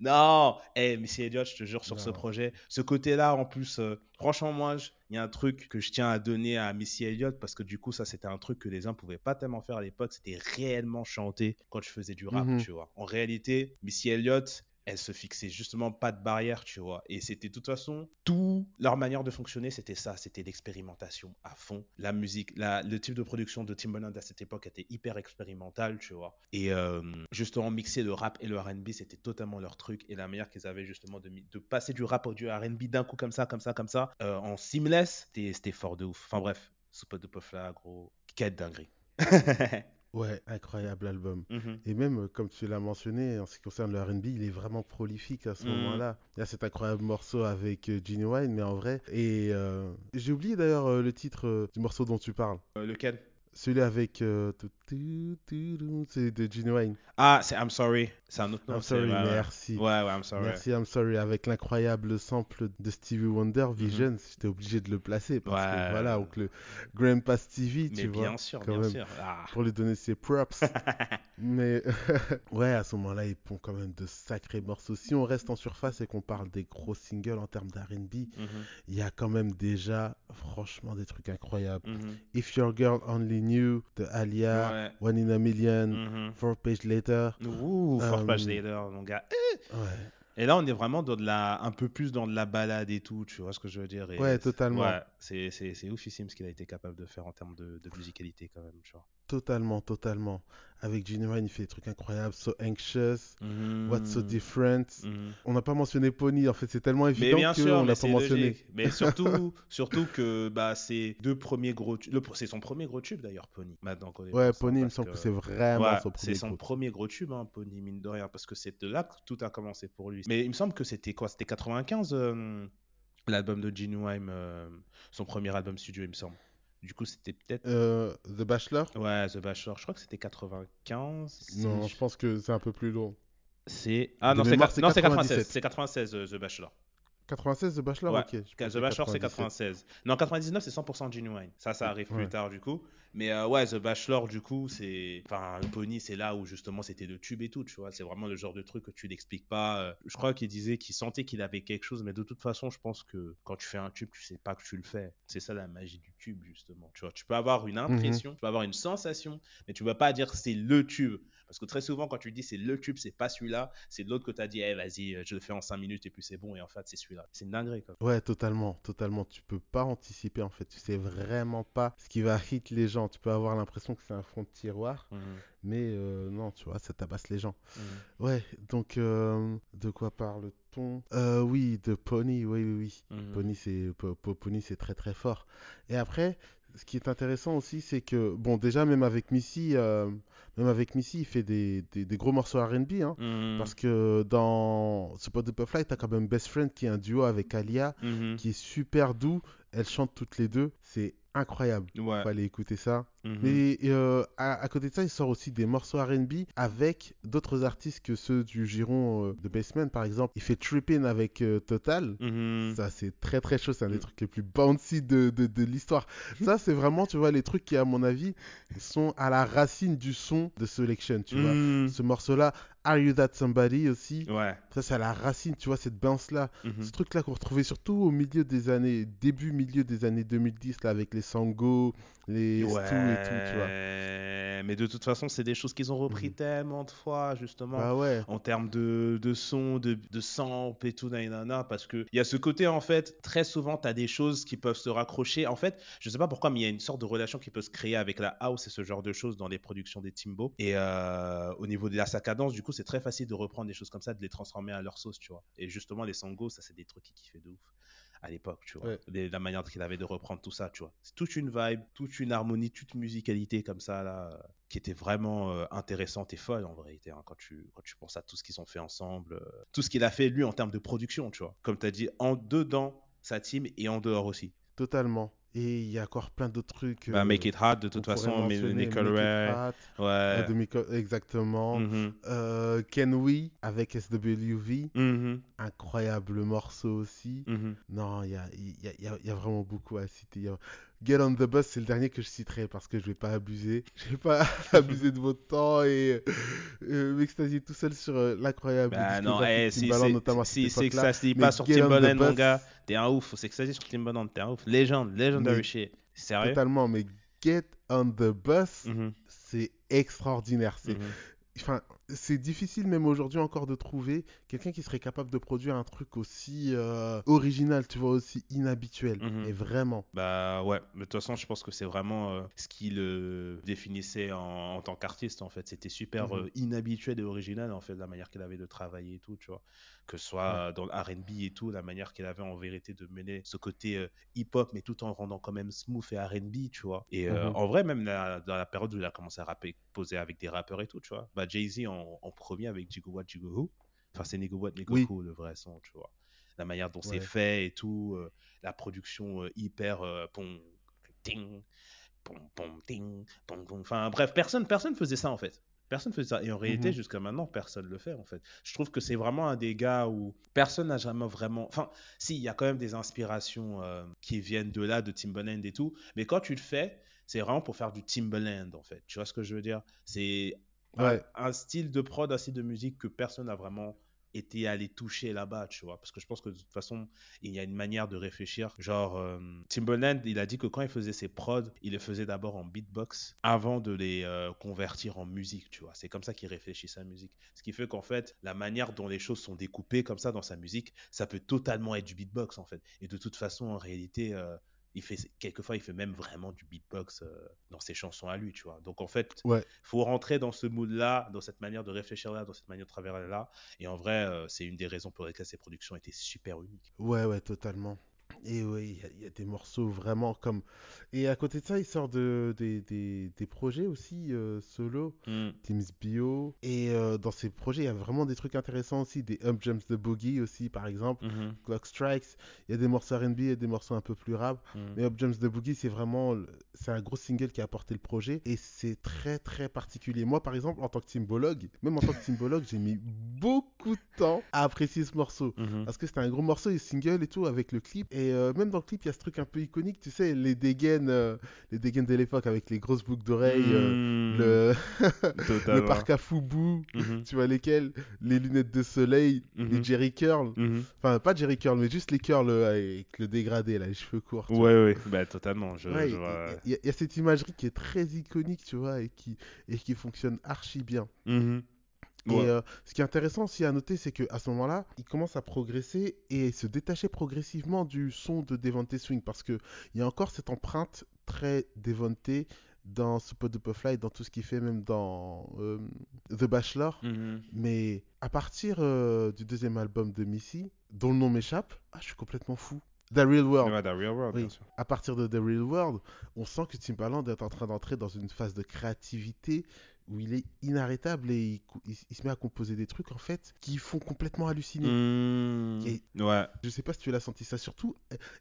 Non, hey, Missy Elliott, je te jure, sur ce projet, ce côté-là, en plus, euh, franchement, moi, il y a un truc que je tiens à donner à Missy Elliott parce que du coup, ça, c'était un truc que les gens pouvaient pas tellement faire à l'époque. C'était réellement chanter quand je faisais du rap, mhm. tu vois. En réalité, Missy Elliott, elle se fixait justement pas de barrière, tu vois. Et c'était de toute façon, tout leur manière de fonctionner, c'était ça, c'était l'expérimentation à fond. La musique, le type de production de Timbaland à cette époque était hyper expérimental, tu vois. Et euh, justement, mixer le rap et le R&B, c'était totalement leur truc. Et la manière qu'ils avaient justement de, passer du rap au du R&B d'un coup comme ça, comme ça, comme ça, euh, en seamless, c'était fort de ouf. Enfin bref, Super de là, gros, quête dinguerie.
Ouais, incroyable album. Mhm. Et même, euh, comme tu l'as mentionné, en ce qui concerne le RB, il est vraiment prolifique à ce mhm. moment-là. Il y a cet incroyable morceau avec euh, Ginny Wine, mais en vrai. Et euh, j'ai oublié d'ailleurs le titre du morceau dont tu parles.
lequel?
Celui avec. Euh, c'est de Gene Wayne.
Ah, c'est I'm Sorry. C'est un autre nom.
I'm Sorry, merci.
Ouais, ouais, I'm Sorry.
Merci, I'm Sorry. Avec l'incroyable sample de Stevie Wonder, mhm. Vision, j'étais obligé de le placer. Parce que voilà, donc le Grandpa Stevie, tu vois.
bien sûr, bien sûr. Ah.
Pour lui donner ses props. Mais ouais, à ce moment-là, ils font quand même de sacrés morceaux. Si on reste en surface et qu'on parle des gros singles en termes d'R&B, mhm. il y a quand même déjà, franchement, des trucs incroyables. Mhm. If Your Girl Only New de Alia, One in a Million, mm Four Page Later.
Ouh, Four Page euh, Later, mon gars. Ouais. Et là, on est vraiment dans de la, un peu plus dans de la balade et tout, tu vois ce que je veux dire.
ouais, totalement. Ouais,
c'est, c'est, oufissime ce qu'il a été capable de faire en termes de, de musicalité quand même, tu vois.
Totalement, totalement. Avec Genuine, il fait des trucs incroyables. So Anxious, mm-hmm. What's So Different. Mm-hmm. On n'a pas mentionné Pony, en fait, c'est tellement évident qu'on l'a pas mentionné.
Mais surtout, surtout que bah, c'est deux premiers gros C'est son premier gros tube d'ailleurs, Pony. Maintenant
ouais, Pony, il me semble que, c'est vraiment son
premier C'est son premier gros tube, hein, Pony, mine de rien, parce que c'est de là que tout a commencé pour lui. Mais il me semble que c'était quoi C'était 95, euh, l'album de Genuine, euh, son premier album studio, il me semble. Du coup, c'était peut-être.
Euh, The Bachelor?
Ouais, The Bachelor. Je crois que c'était 95.
Non, je pense que c'est un peu plus long.
C'est. Ah non, c'est 96. C'est 96, euh, The Bachelor.
96 The Bachelor,
Ouais.
ok.
The Bachelor, c'est
97.
96. Non, 99, c'est 100% genuine. Ça, ça arrive plus tard, du coup. Mais euh, ouais, The Bachelor, du coup, c'est. Enfin, Pony, c'est là où justement c'était le tube et tout, tu vois. C'est vraiment le genre de truc que tu n'expliques pas. Euh, Je crois qu'il disait qu'il sentait qu'il avait quelque chose, mais de toute façon, je pense que quand tu fais un tube, tu sais pas que tu le fais. C'est ça la magie du tube, justement. Tu vois, tu peux avoir une impression, tu peux avoir une sensation, mais tu vas pas dire c'est le tube. Parce que très souvent, quand tu dis c'est le tube, c'est pas celui-là, c'est l'autre que tu as dit, eh, vas-y, je le fais en 5 minutes et puis c'est bon, et en fait, c'est celui-là. C'est une dinguerie, quoi.
Ouais, totalement, totalement. Tu peux pas anticiper en fait. Tu sais vraiment pas ce qui va hit les gens. Tu peux avoir l'impression que c'est un fond de tiroir,
Mhm,
mais euh, non, tu vois, ça tabasse les gens.
mhm,
Ouais, donc euh, de quoi parle-t-on? Euh, Oui, de Pony, oui, oui, oui.
mhm.
Pony, c'est Po- Po- Pony, c'est très très fort. Et après, ce qui est intéressant aussi, c'est que bon, déjà même avec Missy, euh, même avec Missy, il fait des, des, des gros morceaux R&B, hein. Parce que dans Support the Fly, t'as quand même Best Friend qui est un duo avec Alia, qui est super doux. Elles chantent toutes les deux, c'est incroyable.
Ouais.
Faut aller écouter ça.
Mhm.
Mais euh, à, à côté de ça, il sort aussi des morceaux R&B avec d'autres artistes que ceux du giron euh, de Basement, par exemple. Il fait Trippin' avec euh, Total.
Mhm.
Ça, c'est très très chaud. C'est un des
Mm.
trucs les plus bouncy de, de, de l'histoire. Ça, c'est vraiment, tu vois, les trucs qui, à mon avis, sont à la racine du son de Selection, tu vois.
Mhm.
Ce morceau-là, Are You That Somebody aussi.
Ouais.
Ça, c'est à la racine, tu vois, cette bounce-là.
Mhm.
Ce truc-là qu'on retrouvait surtout au milieu des années, début, milieu des années 2010, là, avec les Sango, les Stu et tout, tu vois.
Ouais, Mais de toute façon, c'est des choses qu'ils ont repris
Mhm.
tellement de fois, justement.
Bah ouais.
en termes de, de son, de, de sample et tout, nanana, parce que il y a ce côté, en fait, très souvent, tu as des choses qui peuvent se raccrocher. En fait, je sais pas pourquoi, mais il y a une sorte de relation qui peut se créer avec la house et ce genre de choses dans les productions des Timbo. Et euh, au niveau de la sa cadence, du coup, c'est très facile de reprendre des choses comme ça, de les transformer à leur sauce, tu vois. Et justement, les Sango, ça, c'est des trucs qui kiffaient de ouf à l'époque, tu vois.
Ouais.
Les- la manière qu'il avait de reprendre tout ça, tu vois. C'est toute une vibe, toute une harmonie, toute musicalité comme ça, là, qui était vraiment euh, intéressante et folle, en vérité, hein, quand, tu, quand tu penses à tout ce qu'ils ont fait ensemble, euh, tout ce qu'il a fait, lui, en termes de production, tu vois. Comme tu as dit, en dedans, sa team, et en dehors aussi.
Totalement. Et il y a encore plein d'autres trucs.
Bah,
euh,
Make It Hard, de
qu'on
toute façon,
It
Ray,
Hot,
ouais.
euh, de Miko- exactement.
Mhm,
Euh, Can We avec SWV.
mhm,
Incroyable morceau aussi.
mhm.
Non, il y a, y, a, y a vraiment beaucoup à citer. Get on the Bus, c'est le dernier que je citerai parce que je vais pas abuser. Je vais pas abuser de votre temps et euh, m'extasier tout seul sur euh, l'incroyable
Bah non, eh, si c'est si que ça se dit pas sur Timbaland, mon gars, t'es un ouf. C'est que ça se dit sur Timbaland, t'es un ouf. Légende, legendary shit. Sérieux?
Totalement, mais Get on the Bus,
Mhm,
c'est extraordinaire. C'est
mhm.
Enfin, c'est difficile même aujourd'hui encore de trouver quelqu'un qui serait capable de produire un truc aussi euh, original, tu vois, aussi inhabituel.
Mhm.
Mais vraiment.
Bah ouais, mais de toute façon, je pense que c'est vraiment euh, ce qui le définissait en, en tant qu'artiste en fait. C'était super
Mhm.
euh, inhabituel et original en fait, la manière qu'il avait de travailler et tout, tu vois. Que ce soit euh, dans le RB et tout, la manière qu'il avait en vérité de mener ce côté euh, hip-hop, mais tout en rendant quand même smooth et RB, tu vois. Et euh,
Mhm.
en vrai, même la- dans la période où il a commencé à rapper, poser avec des rappeurs et tout, tu vois. Bah Jay-Z en, en premier avec Jigo What, Jigo Who. Enfin, c'est Nigga What, Nigga
Oui.
Who, le vrai son, tu vois. La manière dont c'est fait et tout, euh, la production euh, hyper euh, pom, ting, pom, pom, ting, pom, pom. Enfin bref, personne personne faisait ça en fait. Personne faisait ça. Et en réalité,
Mhm.
jusqu'à maintenant, personne le fait en fait. Je trouve que c'est vraiment un des gars où personne n'a jamais vraiment. Enfin, si, il y a quand même des inspirations euh, qui viennent de là, de Timbaland et tout. Mais quand tu le fais, c'est vraiment pour faire du Timbaland en fait. Tu vois ce que je veux dire? C'est un- un, style de prod, un style de musique que personne n'a vraiment été allé toucher là-bas, tu vois. Parce que je pense que de toute façon, il y a une manière de réfléchir. Genre, euh, Timbaland, il a dit que quand il faisait ses prods, il les faisait d'abord en beatbox avant de les euh, convertir en musique, tu vois. C'est comme ça qu'il réfléchit sa musique. Ce qui fait qu'en fait, la manière dont les choses sont découpées comme ça dans sa musique, ça peut totalement être du beatbox, en fait. Et de toute façon, en réalité, euh, il fait, quelquefois, il fait même vraiment du beatbox euh, dans ses chansons à lui, tu vois. Donc, en fait,
Ouais.
faut rentrer dans ce mood-là, dans cette manière de réfléchir là, dans cette manière de travailler là. Et en vrai, euh, c'est une des raisons pour lesquelles ces productions étaient super uniques.
Ouais, ouais, totalement. Et oui, il y, a des morceaux vraiment comme. Et à côté de ça, il sort de, des, des, des projets aussi euh, solo, mm. Teams Bio. Et euh, dans ces projets, il y a vraiment des trucs intéressants aussi, des Up Jumps de Boogie aussi, par exemple, mm-hmm. Clock Strikes. Il y a des morceaux RB et des morceaux un peu plus rap. Mm. Mais Up Jumps de Boogie, c'est vraiment. C'est un gros single qui a apporté le projet. Et c'est très, très particulier. Moi, par exemple, en tant que symbologue, même en tant que symbologue, j'ai mis beaucoup de temps à apprécier ce morceau. Mm-hmm. Parce que c'était un gros morceau, et single et tout, avec le clip. Et euh, même dans le clip, il y a ce truc un peu iconique, tu sais, les dégaines, euh, les dégaines de l'époque avec les grosses boucles d'oreilles, euh, hmm. le... le parc à Foubou, mhm. tu vois lesquels, les lunettes de soleil, les mhm. Jerry Curl, mhm. enfin pas Jerry Curl, mais juste les curls avec le dégradé, là, les cheveux courts.
Ouais, ouais, bah totalement.
Il y, a cette imagerie qui est très iconique, tu vois, et qui, et qui fonctionne archi bien. Et euh, ce qui est intéressant aussi à noter, c'est qu'à ce moment-là, il commence à progresser et se détacher progressivement du son de Devante Swing parce qu'il y a encore cette empreinte très Devante dans Super Duper Fly, dans tout ce qu'il fait, même dans euh, The Bachelor. Mhm. Mais à partir euh, du deuxième album de Missy, dont le nom m'échappe, ah, je suis complètement fou. The Real World.
The Real World bien sûr.
À partir de The Real World, on sent que Timbaland est en train d'entrer dans une phase de créativité où il est inarrêtable et il, se met à composer des trucs en fait qui font complètement halluciner.
Mmh. ouais.
Je sais pas si tu l'as senti ça surtout.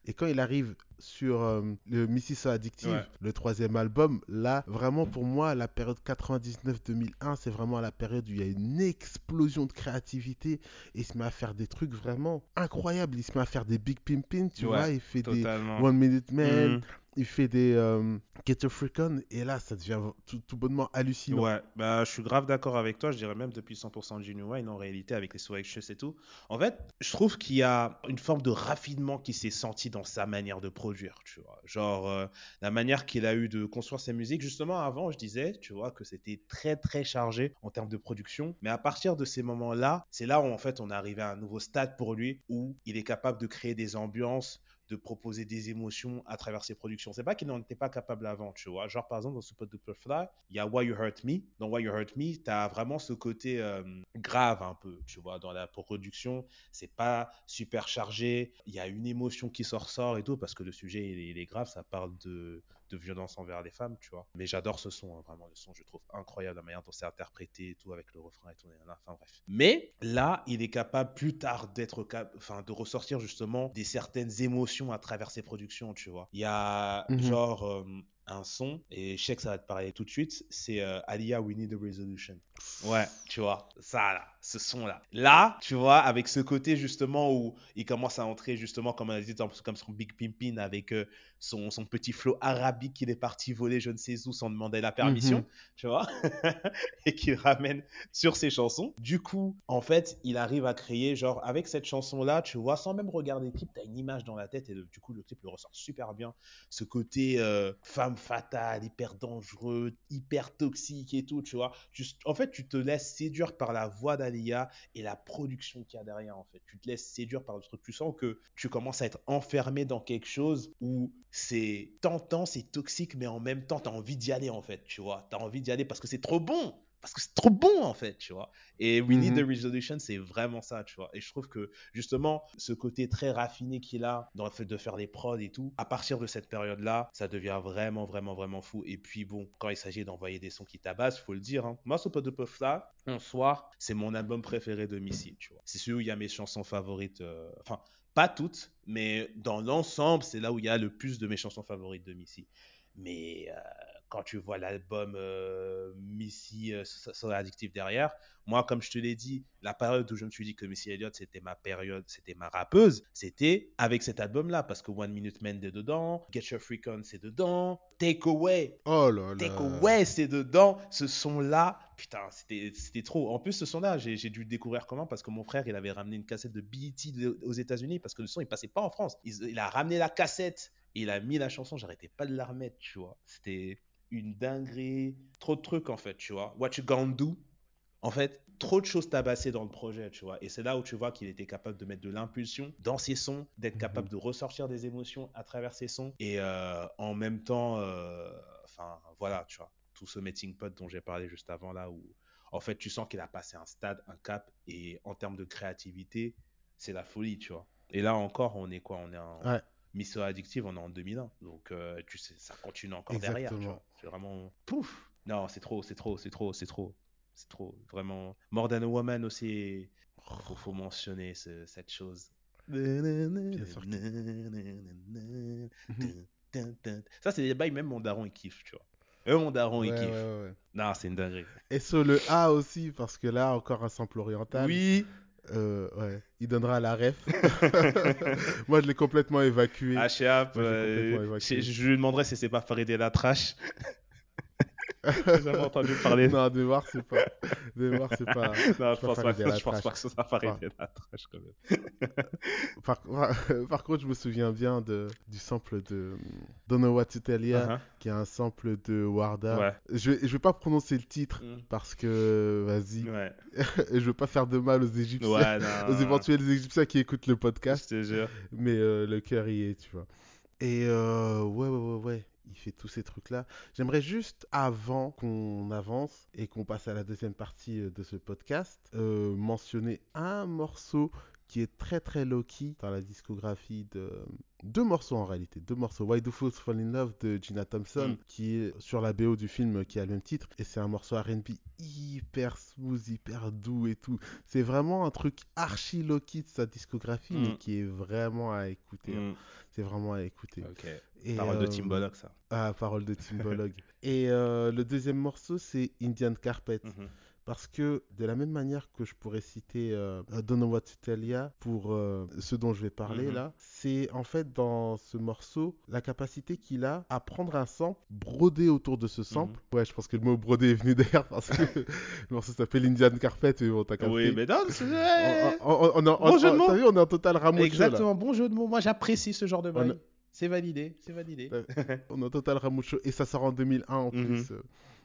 Et quand il arrive sur euh, le Mississippi Addictive, le troisième album, là vraiment pour moi la période 99-2001 c'est vraiment la période où il y a une explosion de créativité et il se met à faire des trucs vraiment incroyables. Il se met à faire des Big Pimpin, tu vois, il fait des One Minute Man. Mmh il fait des euh, Get On et là ça devient tout, bonnement hallucinant.
Ouais, bah je suis grave d'accord avec toi, je dirais même depuis 100% Genuine en réalité avec les Swag et tout. En fait, je trouve qu'il y a une forme de raffinement qui s'est senti dans sa manière de produire, tu vois. Genre euh, la manière qu'il a eu de construire sa musique. Justement avant, je disais, tu vois, que c'était très très chargé en termes de production, mais à partir de ces moments-là, c'est là où en fait on est arrivé à un nouveau stade pour lui où il est capable de créer des ambiances de proposer des émotions à travers ses productions. C'est pas qu'il n'en était pas capable avant, tu vois. Genre, par exemple, dans Super Duper Fly, il y a Why You Hurt Me. Dans Why You Hurt Me, tu as vraiment ce côté euh, grave un peu, tu vois. Dans la production, c'est pas super chargé. Il y a une émotion qui sort ressort et tout, parce que le sujet, il est grave. Ça parle de, de violence envers les femmes, tu vois. Mais j'adore ce son, hein, vraiment, le son, je trouve incroyable la manière dont c'est interprété et tout, avec le refrain et tout, enfin bref. Mais là, il est capable plus tard d'être, enfin, de ressortir justement des certaines émotions à travers ses productions, tu vois. Il y a mhm. genre euh, un son, et je sais que ça va te parler tout de suite, c'est euh, Alia We Need a Resolution. Ouais, tu vois, ça là, ce son là. Tu vois, avec ce côté justement où il commence à entrer justement, comme on a dit, comme son Big Pimpin avec euh, son, son, petit flow arabique qu'il est parti voler je ne sais où sans demander la permission, mhm. tu vois, et qu'il ramène sur ses chansons. Du coup, en fait, il arrive à créer, genre, avec cette chanson là, tu vois, sans même regarder le clip, tu as une image dans la tête et du coup, le clip le ressort super bien. Ce côté euh, femme fatale, hyper dangereux, hyper toxique et tout, tu vois. en fait, tu te laisses séduire par la voix d'Alia et la production qu'il y a derrière, en fait. Tu te laisses séduire par le truc. Tu sens que tu commences à être enfermé dans quelque chose où c'est tentant, c'est toxique, mais en même temps, tu as envie d'y aller, en fait, tu vois. Tu as envie d'y aller parce que c'est trop bon parce que c'est trop bon en fait, tu vois. Et We Need the mhm. Resolution, c'est vraiment ça, tu vois. Et je trouve que justement, ce côté très raffiné qu'il a dans le fait de faire les prods et tout, à partir de cette période-là, ça devient vraiment, vraiment, vraiment fou. Et puis bon, quand il s'agit d'envoyer des sons qui tabassent, faut le dire. Hein. Moi, ce pot de puff là, en soir, c'est mon album préféré de Missy, tu vois. C'est celui où il y a mes chansons favorites. Euh, enfin, pas toutes, mais dans l'ensemble, c'est là où il y a le plus de mes chansons favorites de Missy. Mais euh, quand tu vois l'album euh, Missy euh, sur l'addictif derrière, moi, comme je te l'ai dit, la période où je me suis dit que Missy Elliott, c'était ma période, c'était ma rappeuse, c'était avec cet album-là, parce que One Minute Man, c'est dedans, Get Your Freak On, c'est dedans, Take Away,
oh là là.
Take Away, c'est dedans, ce son-là, putain, c'était trop. En plus, ce son-là, j'ai dû le découvrir comment Parce que mon frère, il avait ramené une cassette de BET aux États-Unis, parce que le son, il passait pas en France. Il, a ramené la cassette, il a mis la chanson, j'arrêtais pas de la remettre, tu vois. C'était une dinguerie, trop de trucs en fait, tu vois. What you gonna do? En fait, trop de choses tabassées dans le projet, tu vois. Et c'est là où tu vois qu'il était capable de mettre de l'impulsion dans ses sons, d'être capable de ressortir des émotions à travers ses sons. Et euh, en même temps, euh, enfin voilà, tu vois, tout ce meeting pot dont j'ai parlé juste avant là, où en fait tu sens qu'il a passé un stade, un cap, et en termes de créativité, c'est la folie, tu vois. Et là encore, on est quoi? On est en Mission Addictive, on est en 2001. Donc, euh, tu sais, ça continue encore derrière. C'est vraiment. Pouf Non, c'est trop, c'est trop, c'est trop, c'est trop. C'est trop. Vraiment. More Than a Woman aussi. Faut, faut mentionner cette chose. Ça, c'est des bails, même mon daron, il kiffe, tu vois. Eux, mon daron, il kiffe. non, c'est une dinguerie.
Et sur le A aussi, parce que là, encore un sample oriental.
Oui.
Euh, ouais, il donnera la ref. Moi, je l'ai complètement évacué.
Ah, euh, je, je, lui demanderai si c'est pas Farid la trash.
J'avais entendu parler. Non, Neymar, c'est pas. Neymar, c'est pas.
Non, je, pense pas, que, je pense pas que ce soit Farid la trash quand même.
Par, par, contre, je me souviens bien de, du sample de Don't Know What ya, uh-huh. qui est un sample de Warda. Ouais. Je, vais, je vais pas prononcer le titre mm. parce que, vas-y. Ouais. je veux pas faire de mal aux Égyptiens, ouais, non, aux éventuels Égyptiens qui écoutent le podcast.
Je te jure.
Mais euh, le cœur y est, tu vois. Et euh, ouais, ouais, ouais, ouais il fait tous ces trucs-là. J'aimerais juste, avant qu'on avance et qu'on passe à la deuxième partie euh, de ce podcast, euh, mentionner un morceau qui est très très low-key dans la discographie de deux morceaux en réalité, deux morceaux. Why Do Fools Fall in Love de Gina Thompson, mm. qui est sur la BO du film qui a le même titre, et c'est un morceau R&B hyper smooth, hyper doux et tout. C'est vraiment un truc archi low-key de sa discographie, mais mm. qui est vraiment à écouter. Hein. Mm. C'est vraiment à écouter.
Et, parole de Tim Bollock, ça.
Ah, parole de Tim Bollock. et euh, le deuxième morceau, c'est Indian Carpet. Mm-hmm. Parce que de la même manière que je pourrais citer euh, Don't Know What to Tell Ya pour euh, ce dont je vais parler mhm. là, c'est en fait dans ce morceau la capacité qu'il a à prendre un sample, broder autour de ce sample. Mhm. Ouais, je pense que le mot broder est venu derrière parce que le morceau s'appelle Indian Carpet, mais bon, t'as capté.
Oui, mais non, c'est...
On, bon jeu de mots. vu, on est en total ramouche.
Exactement, bon jeu de mots. Moi, j'apprécie ce genre de bail. C'est validé, c'est validé.
on est en total ramoucho et ça sort en 2001 en mhm. plus.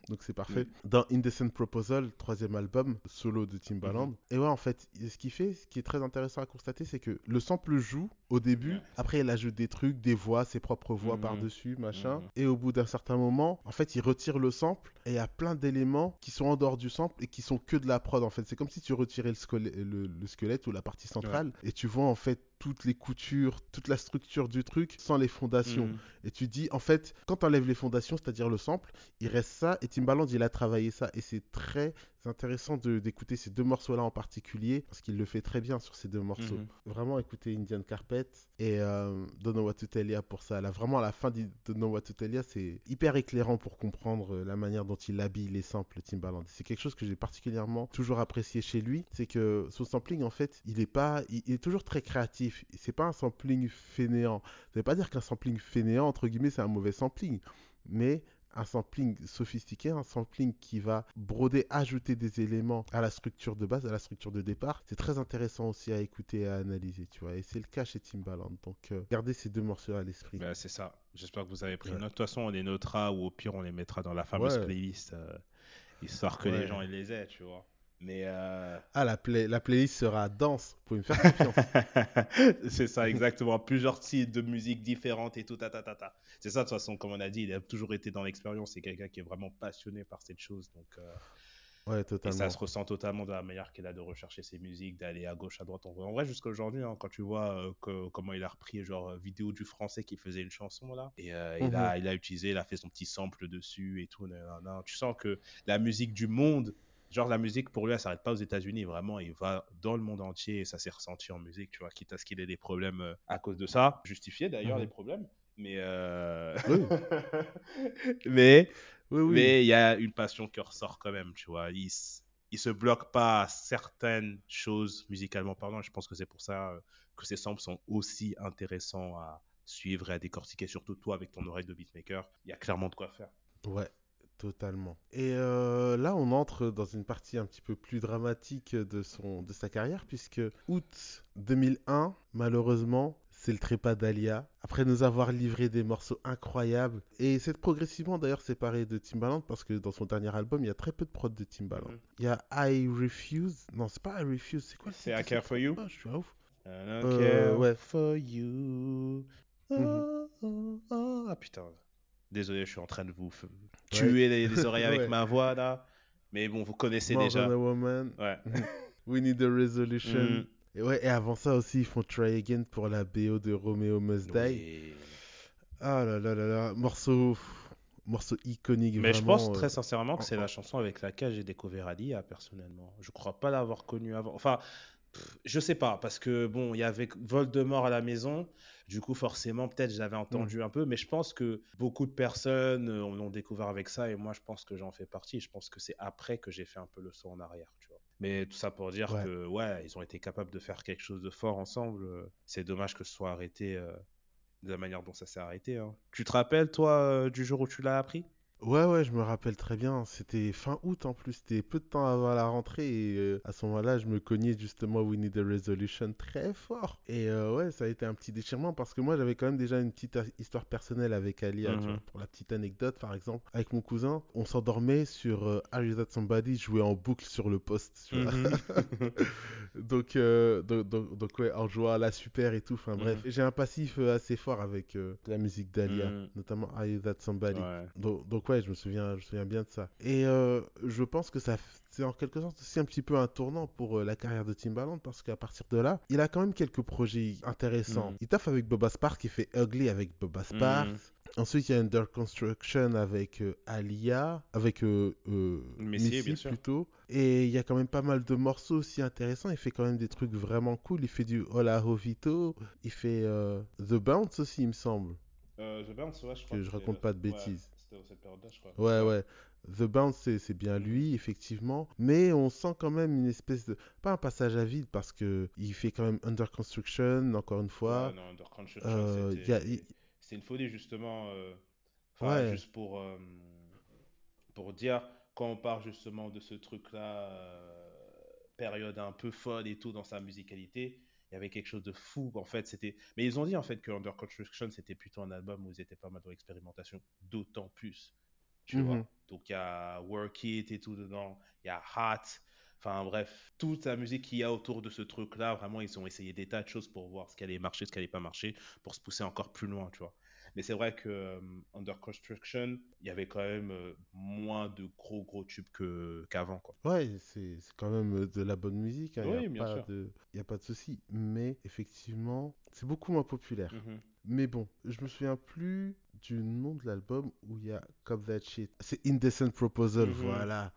Donc c'est parfait. Mm. Dans Indecent Proposal, troisième album, solo de Timbaland. Mm-hmm. Et ouais, en fait, ce qu'il fait, ce qui est très intéressant à constater, c'est que le sample joue au début, après il ajoute des trucs, des voix, ses propres voix mm-hmm. par-dessus, machin. Mm-hmm. Et au bout d'un certain moment, en fait, il retire le sample et il y a plein d'éléments qui sont en dehors du sample et qui sont que de la prod, en fait. C'est comme si tu retirais le, squelette, le, squelette ou la partie centrale et tu vois, en fait, toutes les coutures, toute la structure du truc sans les fondations. Et tu dis, en fait, quand tu enlèves les fondations, c'est-à-dire le sample, il reste ça et Timbaland, il a travaillé ça et c'est très intéressant d'écouter ces deux morceaux-là en particulier parce qu'il le fait très bien sur ces deux morceaux. Mhm. Vraiment écouter Indian Carpet et euh, Don't Know What to Tell Ya pour ça. Là, vraiment, à la fin de Don't Know What to Tell Ya, c'est hyper éclairant pour comprendre euh, la manière dont il habille les samples Timbaland. C'est quelque chose que j'ai particulièrement toujours apprécié chez lui. C'est que son sampling, en fait, il est pas, il, est toujours très créatif. C'est pas un sampling fainéant. Ça veut pas dire qu'un sampling fainéant, entre guillemets, c'est un mauvais sampling. Mais un sampling sophistiqué, un sampling qui va broder, ajouter des éléments à la structure de base, à la structure de départ. C'est très intéressant aussi à écouter et à analyser, tu vois. Et c'est le cas chez Timbaland. Donc, euh, gardez ces deux morceaux à l'esprit.
Bah, c'est ça. J'espère que vous avez pris note. De toute façon, on les notera ou au pire, on les mettra dans la fameuse playlist, euh, histoire que les gens ils les aient, tu vois. Mais euh,
Ah, la, la playlist sera dense. Vous pouvez me faire confiance.
c'est ça, exactement. Plusieurs types de musique différentes et tout. Ta, ta, ta, C'est ça, de toute façon, comme on a dit, il a toujours été dans l'expérience. C'est quelqu'un qui est vraiment passionné par cette chose. Donc,
euh, ouais, totalement.
Et ça se ressent totalement de la manière qu'il a de rechercher ses musiques, d'aller à gauche, à droite. En vrai, jusqu'à aujourd'hui, hein, quand tu vois euh, que, comment il a repris, genre, vidéo du français qui faisait une chanson, là, et il, a, mhm. il a utilisé, il a fait son petit sample dessus et tout. Tu sens que la musique du monde genre la musique pour lui elle s'arrête pas aux États-Unis. Vraiment il va dans le monde entier et ça s'est ressenti en musique tu vois quitte à ce qu'il ait des problèmes euh, à cause de ça. Justifié d'ailleurs mhm. les problèmes mais euh... oui. mais mais il y a une passion qui ressort quand même tu vois. Il il se bloque pas à certaines choses musicalement parlant. Je pense que c'est pour ça euh, que ces samples sont aussi intéressants à suivre et à décortiquer surtout toi avec ton oreille de beatmaker. Il y a clairement de quoi faire.
Ouais Totalement. Et euh, là, on entre dans une partie un petit peu plus dramatique de, son, de sa carrière, puisque août 2001, malheureusement, c'est le trépas d'Alia. Après nous avoir livré des morceaux incroyables, et c'est progressivement d'ailleurs séparé de Timbaland, parce que dans son dernier album, il y a très peu de prod de Timbaland. Mhm. Il y a I Refuse. Non, c'est pas I Refuse, c'est quoi?
C'est I Care For You
Je suis ouf.
Euh, ouais. For You. Mhm. Ah putain. Désolé, je suis en train de vous tuer les, oreilles avec ma voix là. Mais bon, vous connaissez déjà.
Than a woman.
Ouais.
We need a resolution. Mm. Et ouais, et avant ça aussi, ils font Try Again pour la BO de Romeo Must Die. Ah là là là là, morceau, morceau iconique.
Mais je pense très sincèrement que c'est la chanson avec laquelle j'ai découvert Alia, personnellement. Je crois pas l'avoir connue avant. Enfin, je sais pas, parce que bon, il y avait Voldemort à la maison, du coup, forcément, peut-être j'avais entendu mm. un peu, mais je pense que beaucoup de personnes euh, l'ont découvert avec ça, et moi, je pense que j'en fais partie. Je pense que c'est après que j'ai fait un peu le saut en arrière, tu vois. Mais tout ça pour dire que, ouais, ils ont été capables de faire quelque chose de fort ensemble. C'est dommage que ce soit arrêté euh, de la manière dont ça s'est arrêté. Hein. Tu te rappelles, toi, euh, du jour où tu l'as appris?
Ouais, ouais, je me rappelle très bien. C'était fin août en plus. C'était peu de temps avant la rentrée. Et euh, à ce moment-là, je me cognais justement We Need a Resolution très fort. Et euh, ouais, ça a été un petit déchirement parce que moi, j'avais quand même déjà une petite histoire personnelle avec Alia. Mhm. pour la petite anecdote, par exemple, avec mon cousin, on s'endormait sur euh, Are You That Somebody joué en boucle sur le poste. Mhm. donc, donc, donc, ouais, en jouant à la super et tout. Enfin bref, mhm. j'ai un passif assez fort avec la musique d'Alia, notamment Are You That Somebody. donc ouais, je me souviens, je me souviens bien de ça. Et euh, je pense que ça, c'est en quelque sorte aussi un petit peu un tournant pour euh, la carrière de Timbaland parce qu'à partir de là, il a quand même quelques projets intéressants. Mm. Il taffe avec Boba Sparks, il fait Ugly avec Boba mm. Sparks. Ensuite, il y a Under Construction avec euh, Alia, avec euh, bien sûr. plutôt. Et il y a quand même pas mal de morceaux aussi intéressants. Il fait quand même des trucs vraiment cool. Il fait du Hola Hovito, il fait The Bounce aussi, il me semble.
The Bounce, ouais, je crois.
Que je raconte pas de bêtises
cette période-là, je crois.
Ouais, ouais. The Bounce, c'est bien lui, effectivement. Mais on sent quand même une espèce de. Pas un passage à vide, parce que il fait quand même Under Construction, encore une fois.
Ouais, non, Under Construction, euh, c'est une folie, justement. Euh, ouais. juste pour, euh, pour dire, quand on parle justement de ce truc-là, période un peu folle et tout dans sa musicalité, il y avait quelque chose de fou en fait c'était mais ils ont dit en fait que Under Construction c'était plutôt un album où ils étaient pas mal dans l'expérimentation d'autant plus tu vois mhm. donc il y a Work It et tout dedans il y a Hot enfin bref toute la musique qu'il y a autour de ce truc là vraiment ils ont essayé des tas de choses pour voir ce qui allait marcher ce qui allait pas marcher pour se pousser encore plus loin tu vois mais c'est vrai que euh, Under Construction, il y avait quand même euh, moins de gros gros tubes qu'avant quoi.
Ouais, c'est quand même de la bonne musique. Hein, oui. Il n'y a pas de souci. Mais effectivement, c'est beaucoup moins populaire. Mm-hmm. Mais bon, je me souviens plus du nom de l'album où il y a Cop That Shit. C'est Indecent Proposal, mm-hmm. voilà.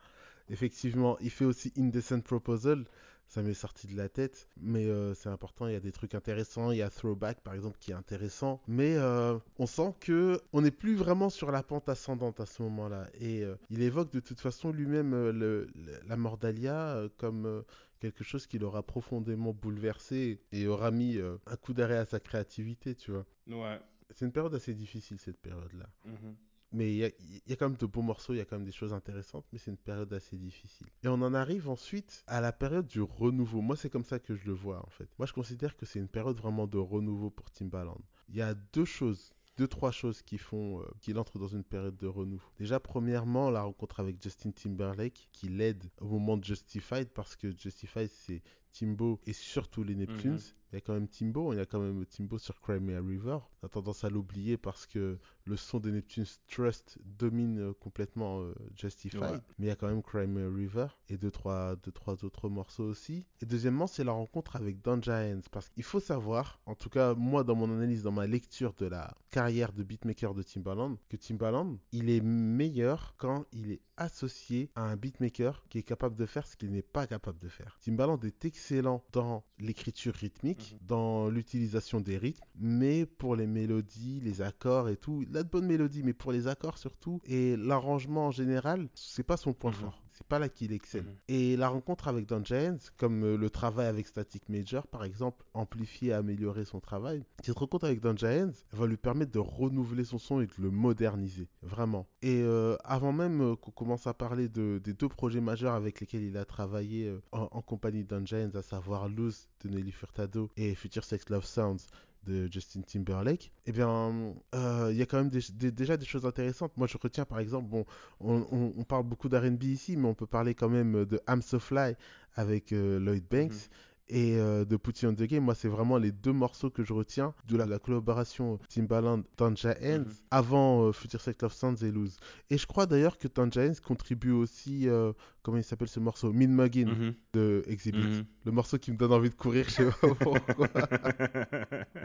Effectivement, il fait aussi Indecent Proposal ça m'est sorti de la tête. Mais euh, c'est important, il y a des trucs intéressants. Il y a Throwback, par exemple, qui est intéressant. Mais euh, on sent que on n'est plus vraiment sur la pente ascendante à ce moment-là. Et euh, il évoque de toute façon lui-même la mort d'Alia comme quelque chose qui l'aura profondément bouleversé et aura mis un coup d'arrêt à sa créativité, tu vois.
Ouais.
C'est une période assez difficile, cette période-là. Mm-hmm. Mais il y a, quand même de beaux morceaux, il y a quand même des choses intéressantes, mais c'est une période assez difficile. Et on en arrive ensuite à la période du renouveau. Moi, c'est comme ça que je le vois, en fait. Moi, je considère que c'est une période vraiment de renouveau pour Timbaland. Il y a deux choses deux trois choses qui font euh, qu'il entre dans une période de renouveau. Déjà premièrement la rencontre avec Justin Timberlake qui l'aide au moment de Justified parce que Justified c'est Timbo et surtout les Neptunes. Mhm. Il y a quand même Timbo, il y a quand même Timbo sur Crimea River. On a tendance à l'oublier parce que le son des Neptunes Trust domine euh, complètement euh, Justified. Mais il y a quand même Crimea River et deux trois, deux, trois autres morceaux aussi. Et deuxièmement, c'est la rencontre avec Don Giants. Parce qu'il faut savoir, en tout cas moi dans mon analyse, dans ma lecture de la carrière de beatmaker de Timbaland, que Timbaland, il est meilleur quand il est associé à un beatmaker qui est capable de faire ce qu'il n'est pas capable de faire. Timbaland est excellent dans l'écriture rythmique, mhm. dans l'utilisation des rythmes, mais pour les mélodies, les accords et tout, il a de bonnes mélodies, mais pour les accords surtout, et l'arrangement en général, c'est pas son point mhm. fort. C'est pas là qu'il excelle. Mhm. Et la rencontre avec Don Giants, comme euh, le travail avec Static Major, par exemple, amplifier, améliorer son travail, cette rencontre avec Don Giants va lui permettre de renouveler son son et de le moderniser, vraiment. Et euh, avant même euh, qu'on commence à parler de, des deux projets majeurs avec lesquels il a travaillé en, compagnie de Don Giants, à savoir Lose de Nelly Furtado et Future Sex Love Sounds de Justin Timberlake, eh bien, euh, il y a quand même déjà des choses intéressantes. Moi, je retiens par exemple, bon, on, parle beaucoup d'R&B ici, mais on peut parler quand même de I'm So Fly avec euh, Lloyd Banks. Mhm. Et euh, de Put on the Game. Moi, c'est vraiment les deux morceaux que je retiens de la, collaboration Timbaland Tanja Hens mhm. avant euh, Future Sex of Sounds et Lose. Et je crois d'ailleurs que Tanja Hens contribue aussi, euh, comment il s'appelle ce morceau, Min Muggin mhm. de Exhibit. Mhm. Le morceau qui me donne envie de courir, je sais pas pourquoi.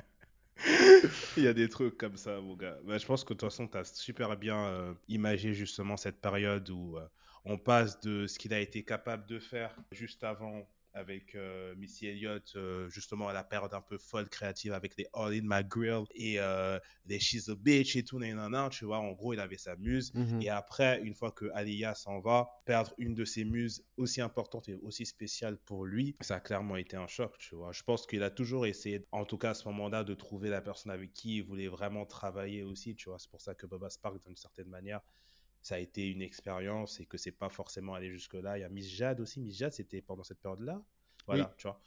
Il y a des trucs comme ça, mon gars. Bah, je pense que de toute façon, tu as super bien imagé justement cette période où on passe de ce qu'il a été capable de faire juste avant avec euh, Missy Elliott, euh, justement à la période un peu folle créative avec les All in My Grill et euh, les She's a Bitch et tout, nanana, tu vois, en gros, il avait sa muse. Mhm. Et après, une fois que Aliyah s'en va, perdre une de ses muses aussi importante et aussi spéciale pour lui, ça a clairement été un choc, tu vois. Je pense qu'il a toujours essayé, en tout cas à ce moment-là, de trouver la personne avec qui il voulait vraiment travailler aussi, tu vois. C'est pour ça que Baba Spark, d'une certaine manière, ça a été une expérience et que c'est pas forcément aller jusque-là. Il y a Miss Jade aussi. Miss Jade, c'était pendant cette période-là. Voilà, tu vois.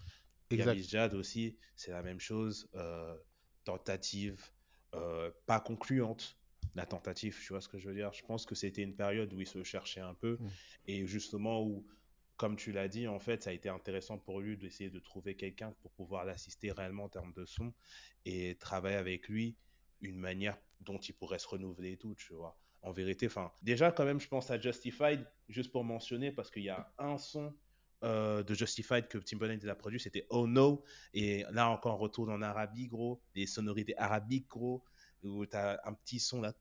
Il y a Miss Jade aussi, c'est la même chose. Euh, tentative, euh, pas concluante. La tentative, tu vois ce que je veux dire Je pense que c'était une période où il se cherchait un peu mm. et justement où, comme tu l'as dit, en fait, ça a été intéressant pour lui d'essayer de trouver quelqu'un pour pouvoir l'assister réellement en termes de son et travailler avec lui une manière dont il pourrait se renouveler et tout, tu vois en vérité. Enfin, déjà, quand même, je pense à Justified, juste pour mentionner, parce qu'il y a un son euh, de Justified que Timbaland a produit, c'était Oh No. Et là, encore, on retourne en Arabie, gros. Les sonorités arabiques, gros. Où tu as un petit son là.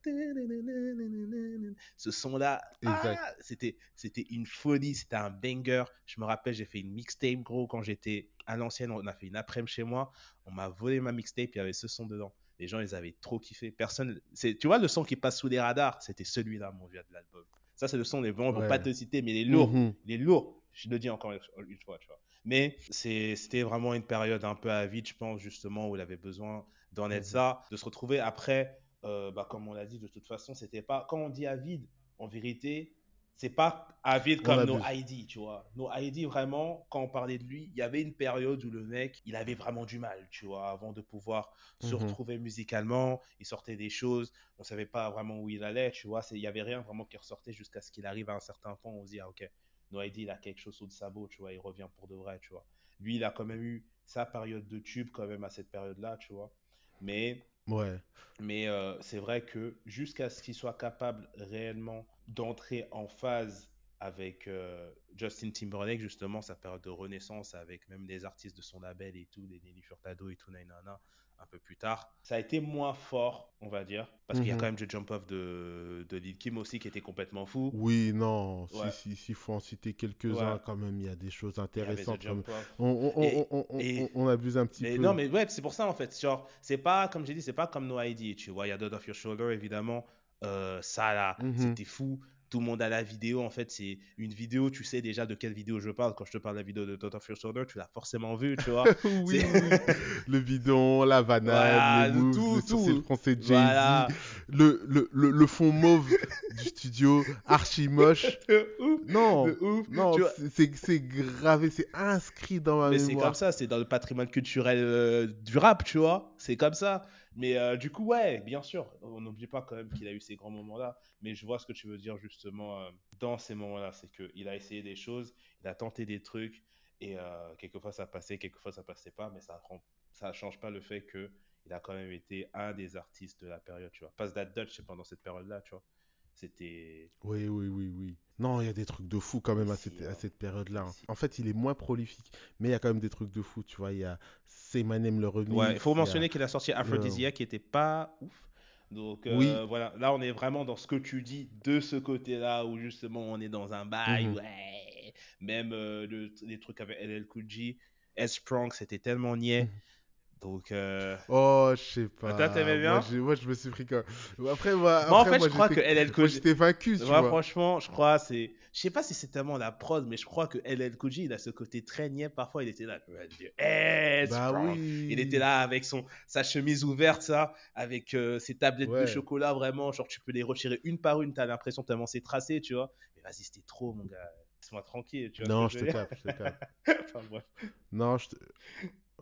Ce son-là, ah, c'était, c'était une folie, c'était un banger. Je me rappelle, j'ai fait une mixtape, gros, quand j'étais à l'ancienne. On a fait une après-midi chez moi. On m'a volé ma mixtape, il y avait ce son dedans. Les gens, ils avaient trop kiffé. Personne. Tu vois, le son qui passe sous les radars, c'était celui-là, mon vieux, de l'album. Ça, c'est le son, les gens ne vont pas te citer, mais il est lourd. Mhm. Il est lourd. Je le dis encore une fois, tu vois. Mais c'était vraiment une période un peu à vide, je pense, justement, où il avait besoin d'en être mhm. ça, de se retrouver après, euh, bah, comme on l'a dit, de toute façon, c'était pas. Quand on dit à vide, en vérité, c'est pas avide comme No ID, tu vois. No ID, vraiment, quand on parlait de lui, il y avait une période où le mec, il avait vraiment du mal, tu vois, avant de pouvoir se mhm. retrouver musicalement. Il sortait des choses, on savait pas vraiment où il allait, tu vois. Il y avait rien vraiment qui ressortait jusqu'à ce qu'il arrive à un certain point. On se dit, ah, ok, No ID, il a quelque chose sous le sabot, tu vois, il revient pour de vrai, tu vois. Lui, il a quand même eu sa période de tube, quand même, à cette période-là, tu vois. Mais
Ouais.
Mais euh, c'est vrai que jusqu'à ce qu'il soit capable réellement d'entrer en phase avec euh, Justin Timberlake, justement, sa période de renaissance, avec même des artistes de son label et tout, des Nelly Furtado et tout, nanana, un peu plus tard. Ça a été moins fort, on va dire, parce qu'il y a mhm. quand même The Jump Off de, de Lil Kim aussi qui était complètement fou.
Oui, non, si, si, faut en citer quelques-uns quand même, il y a des choses intéressantes. On, on, on, on, abuse un petit
mais
peu.
Non, mais ouais, c'est pour ça en fait. Genre, c'est pas, comme j'ai dit, c'est pas comme No ID, tu vois, il y a Dead Off Your Shoulder, évidemment. Euh, ça là, mhm. c'était fou tout le monde a la vidéo. En fait, c'est une vidéo, tu sais déjà de quelle vidéo je parle. Quand je te parle de la vidéo de Tot of Your Shoulder, tu l'as forcément vu, tu vois.
oui, le bidon, la banane, les moves, tout, le tout. français Jay-Z, le, le, le, fond mauve du studio, archi moche. non, non c'est gravé, c'est inscrit dans ma
Mais
mémoire.
Mais c'est comme ça, c'est dans le patrimoine culturel euh, du rap, tu vois. C'est comme ça. Mais euh, du coup, ouais, bien sûr, on n'oublie pas quand même qu'il a eu ces grands moments-là. Mais je vois ce que tu veux dire justement euh, dans ces moments-là. C'est qu'il a essayé des choses, il a tenté des trucs, et euh, quelquefois ça passait, quelquefois ça passait pas, mais ça ça change pas le fait qu'il a quand même été un des artistes de la période, tu vois. Pass That Dutch, c'est pendant cette période-là, tu vois. C'était.
Oui, oui, oui, oui. Non, il y a des trucs de fou quand même à cette, à cette période-là. Hein. En fait, il est moins prolifique, mais il y a quand même des trucs de fou, tu vois. Il y a c'est le revenu.
Ouais, il faut mentionner qu'il a sorti Aphrodisia qui était pas ouf. Donc euh, voilà, là on est vraiment dans ce que tu dis de ce côté-là où justement on est dans un bail, mhm. ouais. Même euh, les trucs avec LL Cool J, S-Prong, c'était tellement niais. Mhm. Donc. Euh...
Oh, je sais pas.
Toi, t'aimais bien
moi, je me suis pris quand. Après, moi.
Après, en fait, je crois que LL
J. j'étais vaincu, tu vois.
Franchement, je crois, c'est. Je sais pas si c'est tellement la prod, mais je crois que LL J, il a ce côté très niais. Parfois, il était là. bah oui. Il était là avec son sa chemise ouverte, ça, avec euh, ses tablettes de chocolat, vraiment. Genre, tu peux les retirer une par une. T'as l'impression tellement c'est tracé, tu vois. Mais vas-y, c'était trop, mon gars. Laisse-moi tranquille. Tu vois
non, je, te capte, je te capte. enfin, bref. Non, je te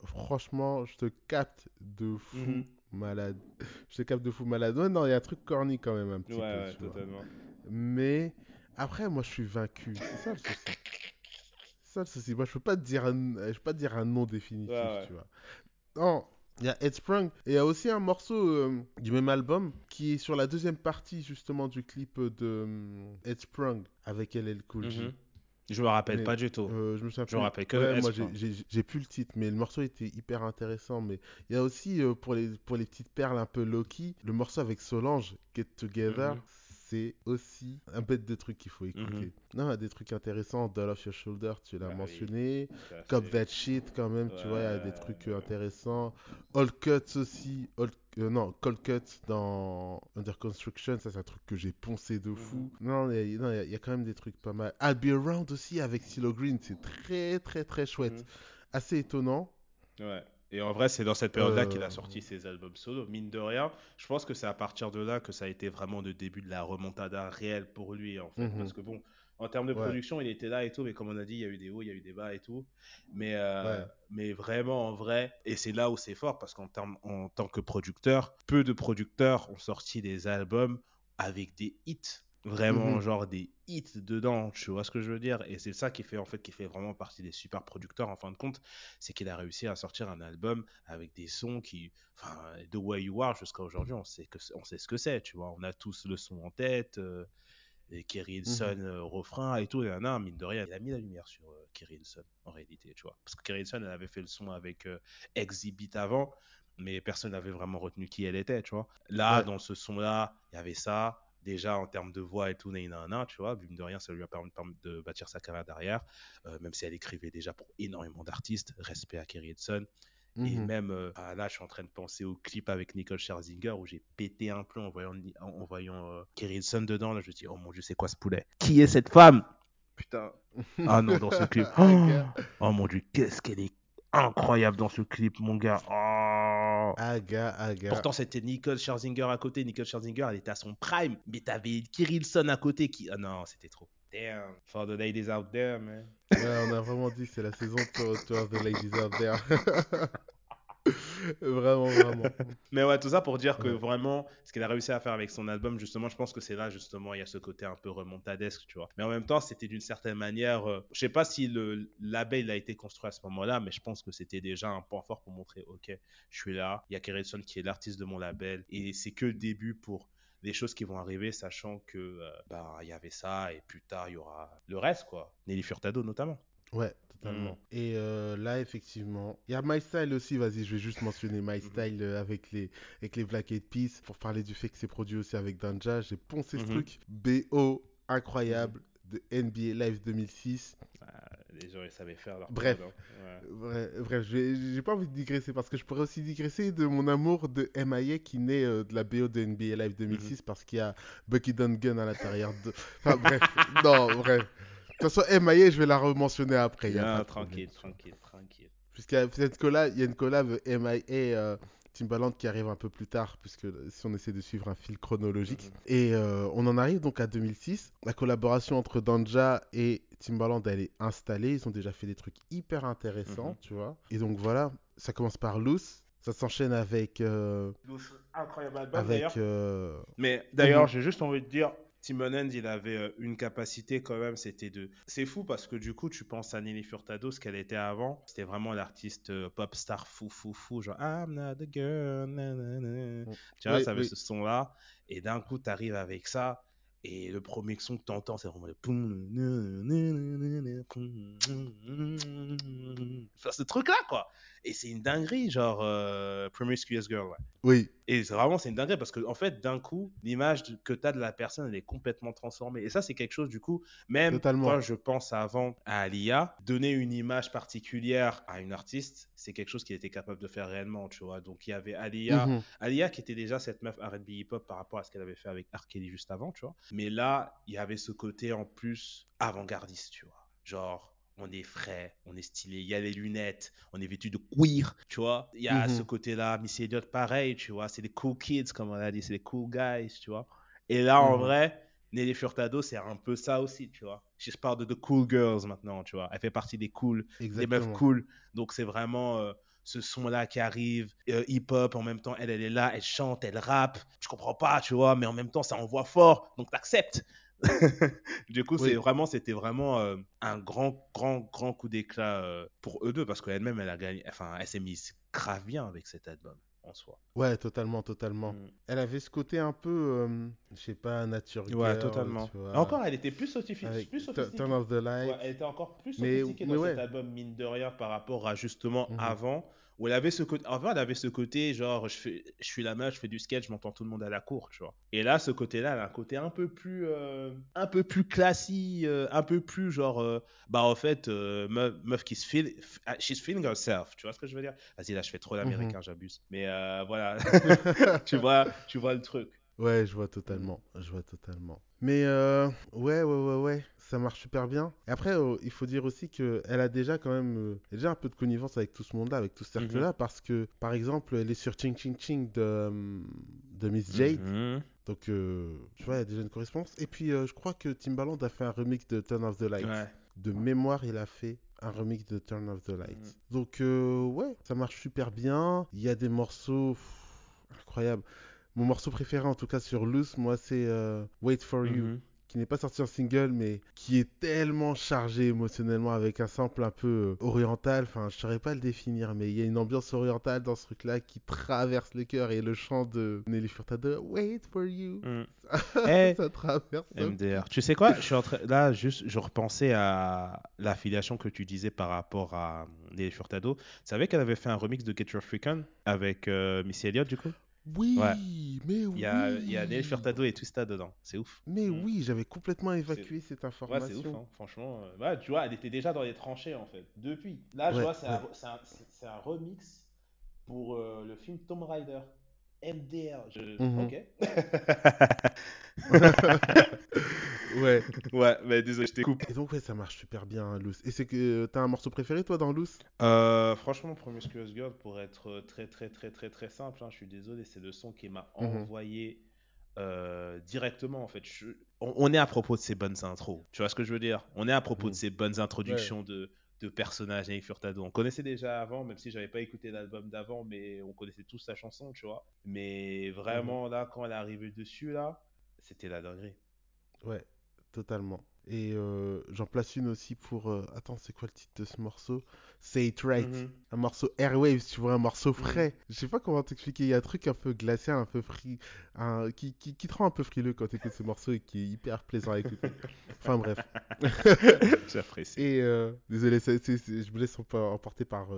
franchement, je te capte de fou mhm. malade. Je te capte de fou malade. Ouais, non, il y a un truc corny quand même un petit
peu. Ouais, totalement.
Mais après, moi, je suis vaincu. C'est ça le souci. ça le souci. Moi, je peux pas te dire un, je peux pas te dire un nom définitif, tu vois. Non, il y a Headsprung et il y a aussi un morceau euh, du même album qui est sur la deuxième partie justement du clip de Headsprung avec LL Cool J. Mhm.
Je me rappelle pas du tout.
Euh, je me
souviens je
me
rappelle que
moi j'ai plus le titre, mais le morceau était hyper intéressant. Mais il y a aussi euh, pour les pour les petites perles un peu low-key, le morceau avec Solange, Get Together. Mhm c'est aussi un bête de trucs qu'il faut écouter. Mhm. Non, il y a des trucs intéressants. Doll Off Your Shoulder, tu l'as bah mentionné. Cop That Shit, quand même, tu vois, il y a des trucs intéressants. All Cuts aussi. Euh, non, Cold Cuts dans Under Construction, ça c'est un truc que j'ai poncé de fou. Mhm. Non, il y, a quand même des trucs pas mal. I'll Be Around aussi avec Silo Green, c'est très très très chouette. Mhm. Assez étonnant.
Ouais. Et en vrai, c'est dans cette période-là qu'il a euh. sorti ses albums solo. Mine de rien, je pense que c'est à partir de là que ça a été vraiment le début de la remontada réelle pour lui, en fait. Mhm. Parce que bon, en termes de production, il était là et tout, mais comme on a dit, il y a eu des hauts, il y a eu des bas et tout. Mais, euh, mais vraiment, en vrai, et c'est là où c'est fort, parce qu'en en tant que producteur, peu de producteurs ont sorti des albums avec des hits vraiment mhm. genre des hits dedans, tu vois ce que je veux dire? Et c'est ça qui fait en fait qui fait vraiment partie des super producteurs en fin de compte, c'est qu'il a réussi à sortir un album avec des sons qui enfin The Way You Are jusqu'à aujourd'hui, on sait que on sait ce que c'est, tu vois, on a tous le son en tête euh, et Kerry Hilson mhm. euh, refrain et tout et un mine de rien, il a mis la lumière sur euh, Kerry Hilson en réalité, tu vois? Parce que Kerry Hilson elle avait fait le son avec Exhibit avant mais personne n'avait vraiment retenu qui elle était, tu vois? Là, dans ce son-là, il y avait ça, déjà en termes de voix et tout, nan, tu vois, vu de rien, ça lui a permis de bâtir sa carrière derrière, euh, même si elle écrivait déjà pour énormément d'artistes, respect à Kerry Edson. Et mhm. même euh, ah, là, je suis en train de penser au clip avec Nicole Scherzinger où j'ai pété un plomb en voyant, en, voyant euh, Kerry Edson dedans. Là, je me dis, oh mon dieu, c'est quoi ce poulet? Qui est cette femme? Putain. Ah non, dans ce clip. oh mon dieu, qu'est-ce qu'elle est incroyable dans ce clip, mon gars. Oh.
Aga, aga.
Pourtant, c'était Nicole Scherzinger à côté. Nicole Scherzinger, elle était à son prime. Mais t'avais Kirillson à côté qui. Ah non, c'était trop. Damn. For the ladies out there, man.
Ouais, on a vraiment dit c'est la saison pour, for the ladies out there. vraiment, vraiment.
Mais ouais, tout ça pour dire que vraiment, ce qu'il a réussi à faire avec son album, justement, je pense que c'est là, justement, il y a ce côté un peu remontadesque, tu vois. Mais en même temps, c'était d'une certaine manière, euh, je sais pas si le label a été construit à ce moment-là, mais je pense que c'était déjà un point fort pour montrer, ok, je suis là, il y a Kerrison qui est l'artiste de mon label, et c'est que le début pour des choses qui vont arriver, sachant que euh, bah il y avait ça et plus tard il y aura le reste quoi. Nelly Furtado notamment.
Ouais, totalement. Mm. Et euh, là, effectivement, il y a My Style aussi. Vas-y, je vais juste mentionner My mm-hmm. Style euh, avec les, avec les Black Eyed Peas pour parler du fait que c'est produit aussi avec Danja. J'ai poncé ce mm-hmm. truc. BO, incroyable, de NBA Live 2006.
Ah, les gens, ils savaient faire leur
Bref, bref, bref j'ai pas envie de digresser parce que je pourrais aussi digresser de mon amour de MIA qui naît euh, de la BO de NBA Live 2006 mm-hmm. parce qu'il y a Bucky Dungan à l'intérieur de. Enfin, bref, non, bref. De toute façon, MIA, je vais la rementionner après.
Ah, tranquille, tranquille, tranquille.
Puisqu'il y a cette collab, il y a une collab MIA euh, Timbaland qui arrive un peu plus tard, puisque si on essaie de suivre un fil chronologique. Mhm. Et euh, on en arrive donc à 2006. La collaboration entre Danja et Timbaland, elle est installée. Ils ont déjà fait des trucs hyper intéressants, mhm. tu vois. Et donc voilà, ça commence par Loose. Ça s'enchaîne avec. Euh,
Loose, incroyable album d'ailleurs. Euh, Mais d'ailleurs, j'ai juste envie de dire, End, il avait euh, une capacité quand même, c'était de. C'est fou parce que du coup, tu penses à Nelly Furtado, ce qu'elle était avant. C'était vraiment l'artiste euh, pop star fou, fou, fou, genre I'm not a girl. Mm. Tu vois, ça avait ce son-là. Et d'un coup, tu arrives avec ça. Et le premier son que tu entends, c'est vraiment le. Enfin, ce truc-là, quoi. Et c'est une dinguerie, genre euh, Promiscuous Girl. Ouais.
Oui.
Et vraiment, c'est une dinguerie parce que, en fait, d'un coup, l'image que tu as de la personne, elle est complètement transformée. Et ça, c'est quelque chose, du coup, même quand je pense avant à Alia, donner une image particulière à une artiste, c'est quelque chose qu'il était capable de faire réellement, tu vois. Donc, il y avait Alia. Alia qui était déjà cette meuf RB hip-hop par rapport à ce qu'elle avait fait avec R. Kelly juste avant, tu vois. Mais là, il y avait ce côté en plus avant-gardiste, tu vois. Genre, on est frais, on est stylé, il y a les lunettes, on est vêtu de queer, tu vois. Il y a mhm. ce côté-là, Miss Elliott, pareil, tu vois. C'est des cool kids, comme on a dit, c'est des cool guys, tu vois. Et là, en mhm. vrai, Nelly Furtado, c'est un peu ça aussi, tu vois. Je parle de The Cool Girls maintenant, tu vois. Elle fait partie des cool, des meufs cool. Donc, c'est vraiment euh, ce son-là qui arrive, euh, hip-hop, en même temps, elle, elle est là, elle chante, elle rappe. Je comprends pas, tu vois, mais en même temps, ça envoie fort, donc t'acceptes. du coup, c'est vraiment, c'était vraiment euh, un grand, grand, grand coup d'éclat pour eux deux parce qu'elle-même, elle a gagné, enfin, elle s'est mise grave bien avec cet album en soi.
Ouais, totalement, totalement. Mm. Elle avait ce côté un peu, euh, je sais pas, nature
Ouais, totalement. Encore, elle était plus, sophistiquée. plus
Turn off the light.
elle était encore plus sophistiquée dans cet album, mine de rien, par rapport à justement mm-hmm. avant où elle avait ce côté, enfin, elle avait ce côté, genre, je, fais, je suis la meuf, je fais du sketch, je m'entends tout le monde à la cour, tu vois. Et là, ce côté-là, elle a un côté un peu plus, euh, un peu plus classique, euh, un peu plus, genre, euh, bah, en fait, meuf, meuf, qui se feel, she's feeling herself, tu vois ce que je veux dire? Vas-y, là, je fais trop l'américain, mhm. j'abuse. Mais voilà, tu vois, tu vois le truc.
Ouais, je vois totalement, je vois totalement. Mais ouais, ouais, ouais, ouais ça marche super bien. Et après, euh, il faut dire aussi qu'elle a déjà quand même euh, déjà un peu de connivence avec tout ce monde-là, avec tout ce cercle-là, mhm. parce que, par exemple, elle est sur Ching Ching Ching de, euh, de Miss Jade. Mhm. Donc, tu vois, il y a déjà une correspondance. Et puis, je crois que Timbaland a fait un remix de Turn of the Light. De mémoire, il a fait un remix de Turn of the Light. Mhm. Donc, ouais, ça marche super bien. Il y a des morceaux incroyables. Mon morceau préféré, en tout cas, sur Loose, moi, c'est Wait for You qui n'est pas sorti en single, mais qui est tellement chargé émotionnellement avec un sample un peu euh, oriental. Enfin, je saurais pas le définir, mais il y a une ambiance orientale dans ce truc-là qui traverse le cœur et le chant de Nelly Furtado, Wait for you. Mm.
Eh, ça traverse. MDR. Tu sais quoi Je suis en train... Là, juste, je repensais à l'affiliation que tu disais par rapport à Nelly Furtado. Tu savais qu'elle avait fait un remix de Get Your Freak On avec euh, Missy Elliott, du coup?
Oui, mais oui.
Il y a, il y a Neil Furtado et Twista dedans. C'est ouf.
Mais mm. oui, j'avais complètement évacué cette information.
Ouais, c'est ouf, hein. franchement. Euh, tu vois, elle était déjà dans les tranchées en fait. Depuis. Là, je vois, c'est un, un, remix pour euh, le film Tomb Raider. MDR. Je... Mhm. Ok. ouais. Ouais, mais désolé, je t'écoute.
Et donc, ouais, ça marche super bien, Loose. Et c'est que t'as un morceau préféré, toi, dans Loose?
Euh, Franchement, Promiscuous Girl, pour être très, très, très, très, très simple, hein, je suis désolé, c'est le son qui m'a mhm. envoyé euh, directement, en fait. On, est à propos de ces bonnes intros. Tu vois ce que je veux dire? On est à propos de mhm. ces bonnes introductions de de personnages avec Furtado. On connaissait déjà avant, même si j'avais pas écouté l'album d'avant, mais on connaissait tous sa chanson, tu vois. Mais vraiment, mhm. là, quand elle est arrivée dessus, là, c'était la dinguerie.
Ouais, totalement. Et euh, j'en place une aussi pour. Euh, attends, c'est quoi le titre de ce morceau? Say It Right. Mhm. Un morceau Airwaves, tu vois, un morceau mhm. frais. Je sais pas comment t'expliquer. Il y a un truc un peu glacé, un peu fri... un... qui, qui, qui, te rend un peu frileux quand tu écoutes ce morceau et qui est hyper plaisant à écouter. enfin bref.
J'apprécie.
Et euh, désolé, je me laisse emporter par,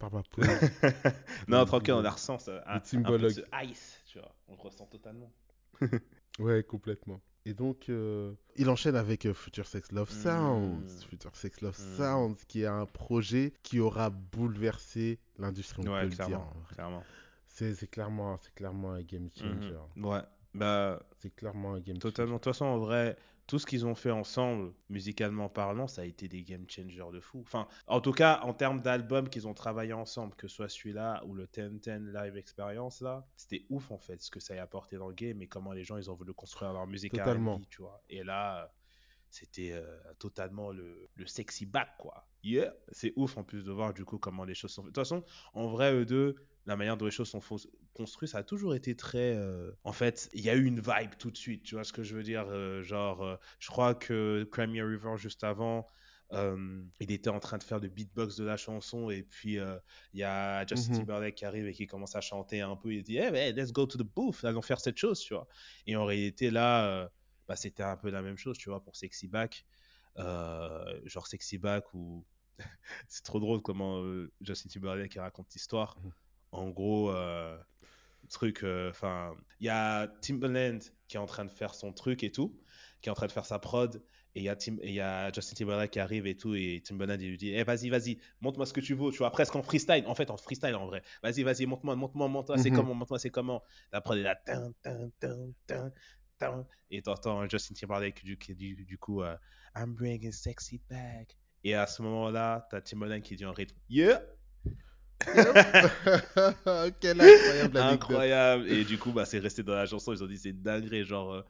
par ma peau.
non, tranquille, on la ressent. Ça, un, un peu de ice, tu vois. On le ressent totalement.
ouais, complètement. Et donc, euh, il enchaîne avec euh, Future Sex Love Sounds. Hmm. Future Sex Love hmm. Sounds, qui est un projet qui aura bouleversé l'industrie, on
ouais, peut clairement, le dire. Clairement.
C'est clairement, clairement un game changer.
Mhm. Ouais, bah.
C'est clairement un game
totalement. De toute façon, en vrai, tout ce qu'ils ont fait ensemble, musicalement parlant, ça a été des game changers de fou. Enfin, en tout cas, en termes d'albums qu'ils ont travaillé ensemble, que ce soit celui-là ou le 10-10 Live Experience, là, c'était ouf en fait ce que ça a apporté dans le game et comment les gens ils ont voulu construire leur musique Totalement. tu vois. Et là, c'était euh, totalement le, le, sexy back, quoi. Yeah! C'est ouf en plus de voir du coup comment les choses sont faites. De toute façon, en vrai, eux deux, la manière dont les choses sont construites, ça a toujours été très. Euh, en fait, il y a eu une vibe tout de suite, tu vois ce que je veux dire euh, Genre, euh, je crois que Crimea River, juste avant, il était en train de faire le beatbox de la chanson, et puis il y a Justin mhm. Timberlake qui arrive et qui commence à chanter un peu. Il dit Hey, let's go to the booth, allons faire cette chose, tu vois. Et en réalité, là, bah, c'était un peu la même chose, tu vois, pour Sexy Back. genre Sexy Back, où. c'est trop drôle comment Justin Timberlake raconte l'histoire. En gros, euh, truc, euh, enfin, il y a Timbaland qui est en train de faire son truc et tout, qui est en train de faire sa prod, et il y a, Tim, y a Justin Timberlake qui arrive et tout, et Timbaland il lui dit, eh vas-y, vas-y, montre-moi ce que tu veux, tu vois, presque en freestyle, en fait en freestyle en vrai, vas-y, vas-y, montre-moi, montre-moi, montre-moi, c'est mhm. comment, montre-moi, c'est comment, la prod est là, tin, tin, tin, et t'entends Justin Timberlake du, du, du coup, uh, I'm bringing sexy back, et à ce moment-là, t'as Timbaland qui dit en rythme, yeah,
Quelle incroyable
Incroyable. Et du coup, bah, c'est resté dans la chanson. Ils ont dit c'est dingue. Genre, euh,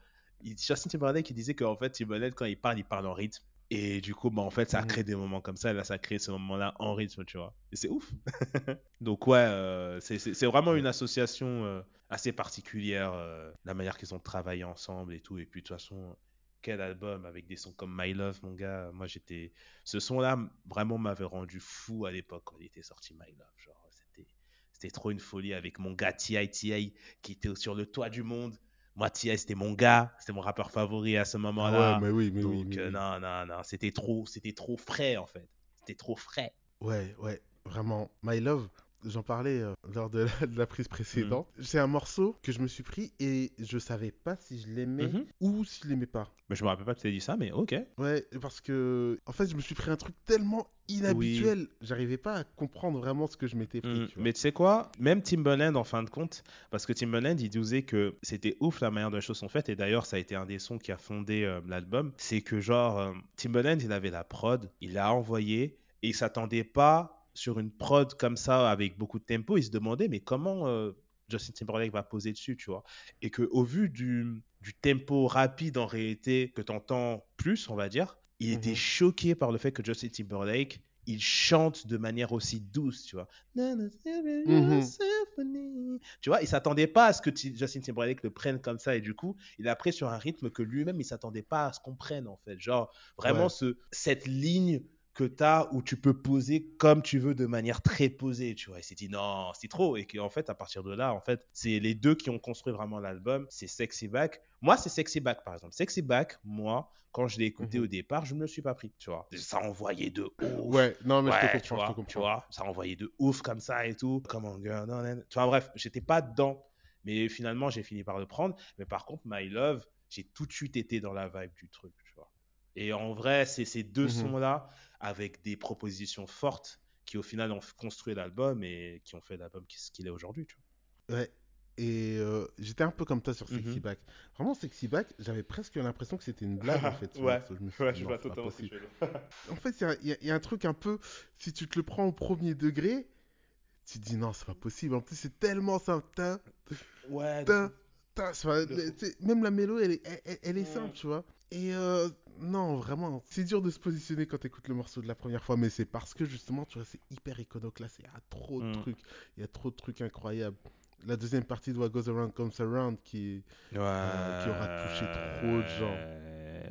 Justin Timberlake qui disait qu'en fait, Timberlake, quand il parle, il parle en rythme. Et du coup, bah, en fait, ça a mhm. créé des moments comme ça. Et là, ça a créé ce moment-là en rythme, tu vois. Et c'est ouf. Donc, ouais, euh, c'est vraiment une association euh, assez particulière. Euh, la manière qu'ils ont travaillé ensemble et tout. Et puis, de toute façon, quel album avec des sons comme My Love, mon gars. Moi, j'étais. Ce son-là, vraiment, m'avait rendu fou à l'époque quand il était sorti My Love. Genre, c'était, c'était trop une folie avec mon gars T.I.T.A. qui était sur le toit du monde. Moi, T.I. c'était mon gars, c'était mon rappeur favori à ce moment-là.
Ah ouais, mais oui, mais
Donc,
oui. mais
euh,
oui.
non, non, non, c'était trop, c'était trop frais en fait. C'était trop frais.
Ouais, ouais, vraiment. My Love, j'en parlais euh, lors de la, de la prise précédente.
Mhm.
C'est un morceau que je me suis pris et je savais pas si je l'aimais
Mhm.
ou si je l'aimais pas.
Mais je me rappelle pas que tu aies dit ça, mais ok.
Ouais, parce que en fait, je me suis pris un truc tellement inhabituel, j'arrivais pas à comprendre vraiment ce que je m'étais pris. Tu vois.
mais tu sais quoi? Même Timbaland, en fin de compte, parce que Timbaland, il disait que c'était ouf la manière dont les choses sont faites, et d'ailleurs, ça a été un des sons qui a fondé euh, l'album. C'est que, genre, euh, Timbaland, il avait la prod, il l'a envoyé, et il s'attendait pas sur une prod comme ça, avec beaucoup de tempo. Il se demandait, mais comment euh, Justin Timberlake va poser dessus, tu vois? Et que au vu du, du tempo rapide, en réalité, que tu entends plus, on va dire, il était
Mhm.
choqué par le fait que Justin Timberlake il chante de manière aussi douce, tu vois?
Mhm.
Tu vois, il s'attendait pas à ce que Ti- Justin Timberlake le prenne comme ça et du coup, il a pris sur un rythme que lui-même il s'attendait pas à ce qu'on prenne en fait. Genre vraiment
Ouais.
ce cette ligne que tu as où tu peux poser comme tu veux de manière très posée, tu vois. Il s'est dit non, c'est trop et qu'en fait à partir de là, en fait, c'est les deux qui ont construit vraiment l'album, c'est Sexy Back. Moi, c'est Sexy Back par exemple. Sexy Back, moi, quand je l'ai écouté
Mhm.
au départ, je ne me le suis pas pris, tu vois. Ça envoyait de ouf.
Ouais, non, mais je
tu vois,
je te
tu vois, ça envoyait de ouf comme ça et tout. Come on girl, non, non, non. Tu vois, bref, j'étais pas dedans. Mais finalement, j'ai fini par le prendre. Mais par contre, My Love, j'ai tout de suite été dans la vibe du truc, tu vois. Et en vrai, c'est ces deux
Mhm.
sons-là, avec des propositions fortes, qui au final ont construit l'album et qui ont fait l'album ce qu'il est aujourd'hui.
Ouais. Et euh, j'étais un peu comme toi sur Sexy
Mhm.
Back. Vraiment, Sexy Back, j'avais presque l'impression que c'était une blague en fait.
ouais.
Je me suis
ouais,
dit,
je vois totalement ce.
En fait, il y a- y, un truc un peu, si tu te le prends au premier degré, tu te dis non, c'est pas possible. En plus, c'est tellement simple.
Ouais,
tu sais, même la mélo, elle est, elle, elle- elle est simple, tu vois. Et euh, non, vraiment, c'est dur de se positionner quand tu écoutes le morceau de la première fois, mais c'est parce que justement, tu vois, c'est hyper iconoclaste. Il y a trop de
Mm.
trucs. Il y a trop de trucs incroyables. La deuxième partie de What Goes Around Comes Around, qui euh, qui aura touché trop de gens.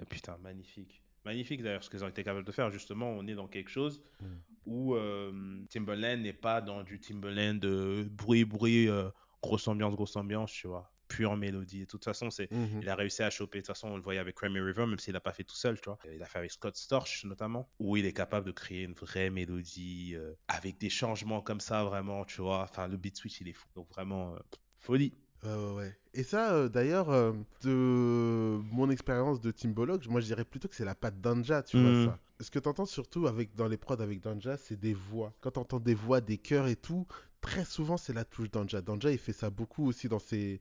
Putain, magnifique. Magnifique d'ailleurs ce qu'ils ont été capables de faire. Justement, on est dans quelque chose
Mm.
où euh, Timberland n'est pas dans du Timberland de bruit, bruit, euh, grosse ambiance, grosse ambiance, tu vois. Pure mélodie. Et de toute façon, c'est,
Mhm.
il a réussi à choper. De toute façon, on le voyait avec Cranberry River, même s'il l'a pas fait tout seul, tu vois. Il a fait avec Scott Storch notamment, où il est capable de créer une vraie mélodie euh, avec des changements comme ça, vraiment, tu vois. Enfin, le beat switch, il est fou. Donc vraiment, euh, folie.
Ouais. Et ça, euh, d'ailleurs, euh, de mon expérience de Timbolog, moi je dirais plutôt que c'est la patte Danja, tu vois
Mm.
ça. Ce que tu entends surtout avec, dans les prods avec Danja, c'est des voix. Quand tu entends des voix, des chœurs et tout, très souvent c'est la touche Danja. Danja, il fait ça beaucoup aussi dans ses.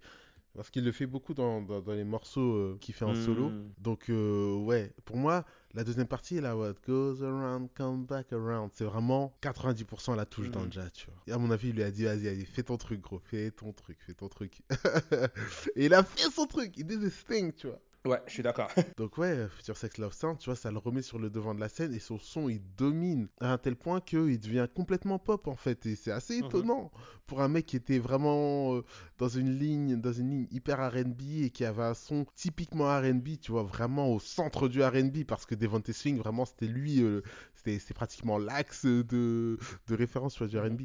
Parce qu'il le fait beaucoup dans, dans, dans les morceaux euh, qu'il fait en solo.
Mm.
Donc, euh, ouais, pour moi, la deuxième partie, là, What goes around, come back around, c'est vraiment 90% la touche
Mhm.
Danja, tu vois. Et à mon avis, il lui a dit, vas-y, vas-y, fais ton truc, gros, fais ton truc, fais ton truc. et il a fait son truc, il did his thing, tu vois.
Ouais, je suis d'accord.
Donc ouais, Future Sex Love Sound, tu vois, ça le remet sur le devant de la scène et son son, il domine à un tel point qu'il devient complètement pop en fait. Et c'est assez
Mhm.
étonnant pour un mec qui était vraiment euh, dans une ligne, dans une ligne hyper R&B et qui avait un son typiquement R&B, tu vois, vraiment au centre du R&B parce que Devontae Swing, vraiment, c'était lui, euh, c'était pratiquement l'axe de, de référence sur du. R&B.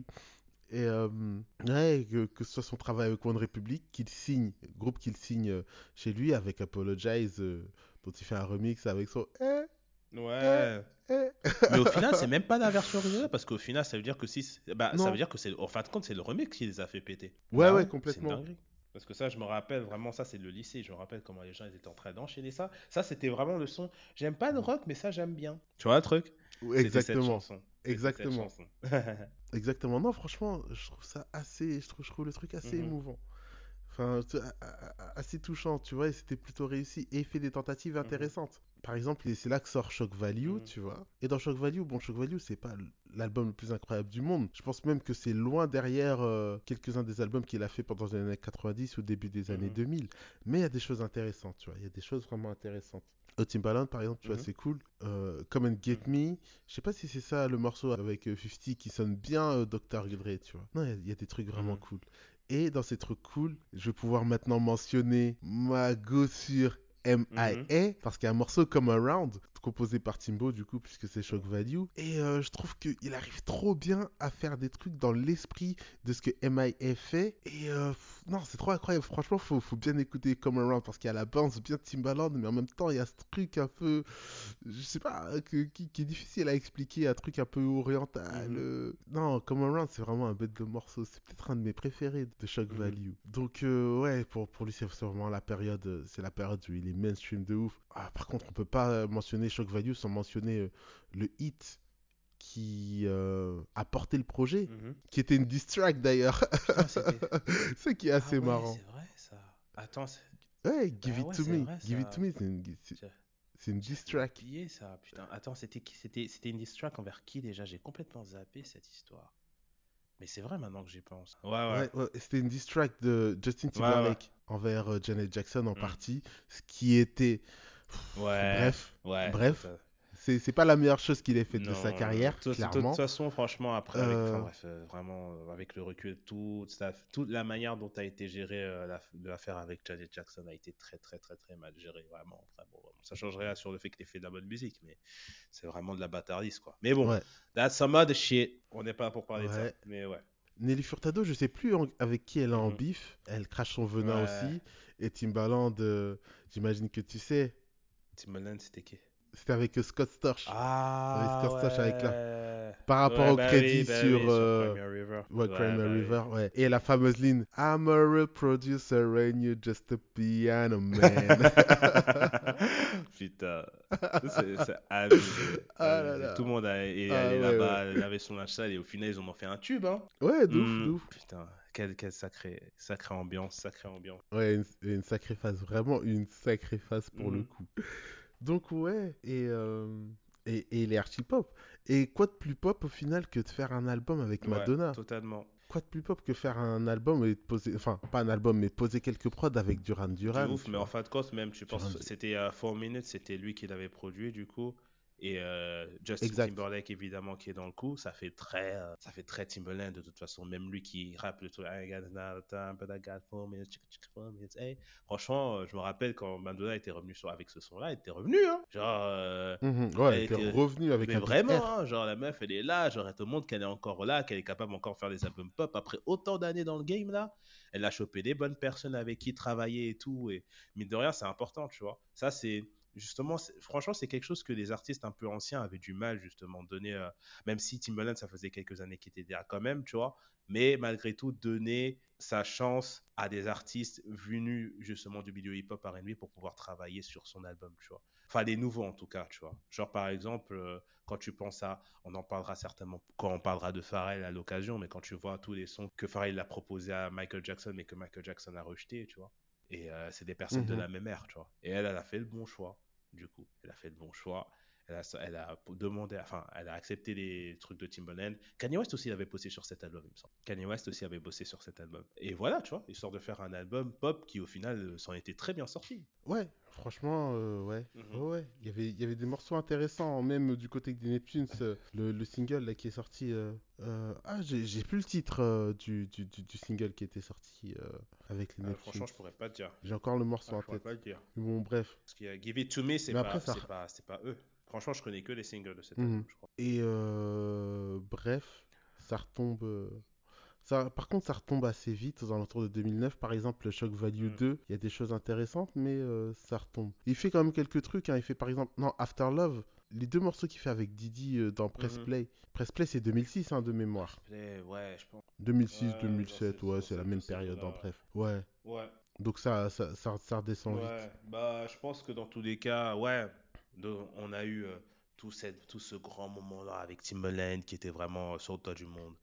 Et euh, ouais, que, que ce soit son travail avec One Republic, qu'il signe, groupe qu'il signe euh, chez lui avec Apologize, euh, dont il fait un remix avec son eh,
Ouais.
eh.
Mais au final, c'est même pas la version originale parce qu'au final, ça veut dire que si, c'est- bah, ça veut dire que c'est, en fin de compte, c'est le remix qui les a fait péter.
Ouais,
Bah
ouais,
C'est
complètement.
une dinguerie. Parce que ça, je me rappelle vraiment, ça, c'est le lycée. Je me rappelle comment les gens ils étaient en train d'enchaîner ça. Ça, c'était vraiment le son. J'aime pas le rock, mais ça, j'aime bien. Tu vois le truc? Cette
Exactement.
chanson.
Exactement. Exactement. Non, franchement, je trouve ça assez, je trouve, je trouve le truc assez
Mhm.
émouvant. Enfin, assez touchant, tu vois, et c'était plutôt réussi et il fait des tentatives intéressantes. Par exemple, c'est là que sort Shock Value,
Mhm.
tu vois. Et dans Shock Value, bon, Shock Value, c'est pas l'album le plus incroyable du monde. Je pense même que c'est loin derrière euh, quelques-uns des albums qu'il a fait pendant les années 90 ou début des années
Mhm.
2000. Mais il y a des choses intéressantes, tu vois. Il y a des choses vraiment intéressantes. Au Timbaland, par exemple, tu vois,
Mhm.
c'est cool. Euh, Come and Get Me, je sais pas si c'est ça le morceau avec euh, 50 qui sonne bien euh, Dr. Dre, tu vois. Non, il y a- il y, a des trucs vraiment
Mhm.
cool. Et dans ces trucs cool, je vais pouvoir maintenant mentionner ma gossure M.I.A. Mhm. parce qu'il y a un morceau comme Around composé par Timbo du coup puisque c'est Shock Value et euh, je trouve qu'il arrive trop bien à faire des trucs dans l'esprit de ce que M.I.A. fait et euh, non c'est trop incroyable franchement faut, faut bien écouter Come Around parce qu'il y a la bounce bien Timbaland mais en même temps il y a ce truc un peu je sais pas qui, qui, est difficile à expliquer un truc un peu oriental mhm. non Come Around c'est vraiment un bête de morceau c'est peut-être un de mes préférés de Shock mhm. Value donc ouais pour, pour lui c'est vraiment la période c'est la période où il est mainstream de ouf ah, par contre on peut pas mentionner Shock Value sans mentionner euh, le hit qui euh, a porté le projet, mhm. qui était une diss track d'ailleurs. Ah, c'est qui est assez ah marrant.
C'est vrai ça. Attends.
Ouais, Give It To Me. Give It To Me, c'est une, c'est une diss track.
oublié ça, putain. Attends, c'était c'était une diss track envers qui déjà? J'ai complètement zappé cette histoire. Mais c'est vrai maintenant que j'y pense.
Ouais, ouais. ouais, C'était une diss track de Justin Timberlake envers euh, Janet Jackson en mm. partie, ce qui était
Ouais.
Bref. Bref. C'est pas la meilleure chose qu'il ait faite de sa carrière.
De toute façon, franchement, après, avec, euh. bref, euh, vraiment, euh, avec le recul, toute, toute la manière dont a été gérée l'affaire avec Janet Jackson a été très, très, très, très mal gérée, vraiment. ça changerait sur le fait qu'il ait fait de la bonne musique, mais c'est vraiment de la bâtardise, quoi. Mais bon, that's some other shit. On n'est pas pour parler de ça, mais ouais.
Nelly Furtado, je sais plus avec qui elle est en mhm. bif. Elle crache son venin aussi. Et Timbaland, j'imagine que tu sais,
Timbaland, c'était qui?
C'était avec Scott Storch.
Ah,
Scott Storch avec la... Par rapport au bah crédit bah sur, euh... River. Ouais, bah River, ouais. Et la fameuse ligne I'm a producer and you're just a piano man.
Putain, c'est abusé. Ah là là. Tout le monde a, est ah allé là-bas, avait son linge sale et au final ils en ont fait un tube. Hein.
Ouais, d'ouf, mm. d'ouf.
Putain, quelle, quelle sacrée, sacrée ambiance, sacrée ambiance.
Ouais, une, une sacrée phase, vraiment une sacrée phase pour le mhm. coup. Donc ouais, et, euh, et, et les archi-pop. Et quoi de plus pop au final que de faire un album avec Madonna?
ouais, Totalement.
Quoi de plus pop que faire un album et poser, enfin pas un album mais poser quelques prods avec Duran Duran.
ouf, mais en fin de compte même, tu penses, c'était à 4 Minutes, c'était lui qui l'avait produit du coup et euh, Justin Timberlake évidemment qui est dans le coup ça fait très euh, ça fait très Timberland de toute façon. Même lui qui rappe le truc franchement euh, je me rappelle quand Madonna était revenu sur avec ce son là elle était revenue hein. Genre
mhm. ouais elle, était revenue avec
mais vraiment hein, genre la meuf elle est là genre elle te montre qu'elle est encore là qu'elle est capable encore de faire des albums pop après autant d'années dans le game là. Elle a chopé des bonnes personnes avec qui travailler et tout et mine de rien c'est important tu vois. Ça c'est justement, franchement, c'est quelque chose que les artistes un peu anciens avaient du mal, justement, donner, euh, même si Timbaland, ça faisait quelques années qu'il était là quand même, tu vois, mais malgré tout, donner sa chance à des artistes venus, justement, du milieu hip-hop R&B pour pouvoir travailler sur son album, tu vois. Enfin, des nouveaux, en tout cas, tu vois. Genre, par exemple, euh, quand tu penses à, on en parlera certainement quand on parlera de Pharrell à l'occasion, mais quand tu vois tous les sons que Pharrell a proposé à Michael Jackson, mais que Michael Jackson a rejeté, tu vois. Et euh, c'est des personnes de mhm. la même ère, tu vois. Et elle, elle a fait le bon choix, du coup. Elle a fait le bon choix. Elle a, elle a demandé, enfin, elle a accepté les trucs de Timbaland. Kanye West aussi avait bossé sur cet album, il me semble. Kanye West aussi avait bossé sur cet album. Et voilà, tu vois, histoire de faire un album pop qui, au final, s'en était très bien sorti.
Ouais, Franchement, euh, ouais. Mhm. ouais. Il y avait, il y avait des morceaux intéressants, même du côté des Neptunes. Euh, le, single là, qui est sorti. Euh, ah, j'ai plus le titre du, du, du, single qui était sorti avec les Neptunes.
franchement, je pourrais pas te dire.
J'ai encore le morceau ah, en tête. Je pourrais
pas te dire.
Bon, bref.
Parce qu'il y a Give It To Me, c'est pas, pas, pas, eux. Franchement, je connais que les singles de cet mhm. album, je crois.
Et bref, ça retombe par contre, ça retombe assez vite aux alentours de 2009. Par exemple, le Shock Value 2, mm. il y a des choses intéressantes, mais euh, ça retombe. Il fait quand même quelques trucs. Hein. Il fait par exemple, non, After Love, les deux morceaux qu'il fait avec Didi euh, dans Press mm-hmm. Play. Press Play, c'est 2006 hein, de mémoire.
ouais, je pense.
2006, 2007, ouais, c'est la même période en bref. Ouais.
Ouais.
Donc ça, ça, ça, redescend
ouais.
vite.
Bah, je pense que dans tous les cas, ouais, on a eu euh, tout, cette, tout ce grand moment-là avec Timbaland qui était vraiment sur le toit du monde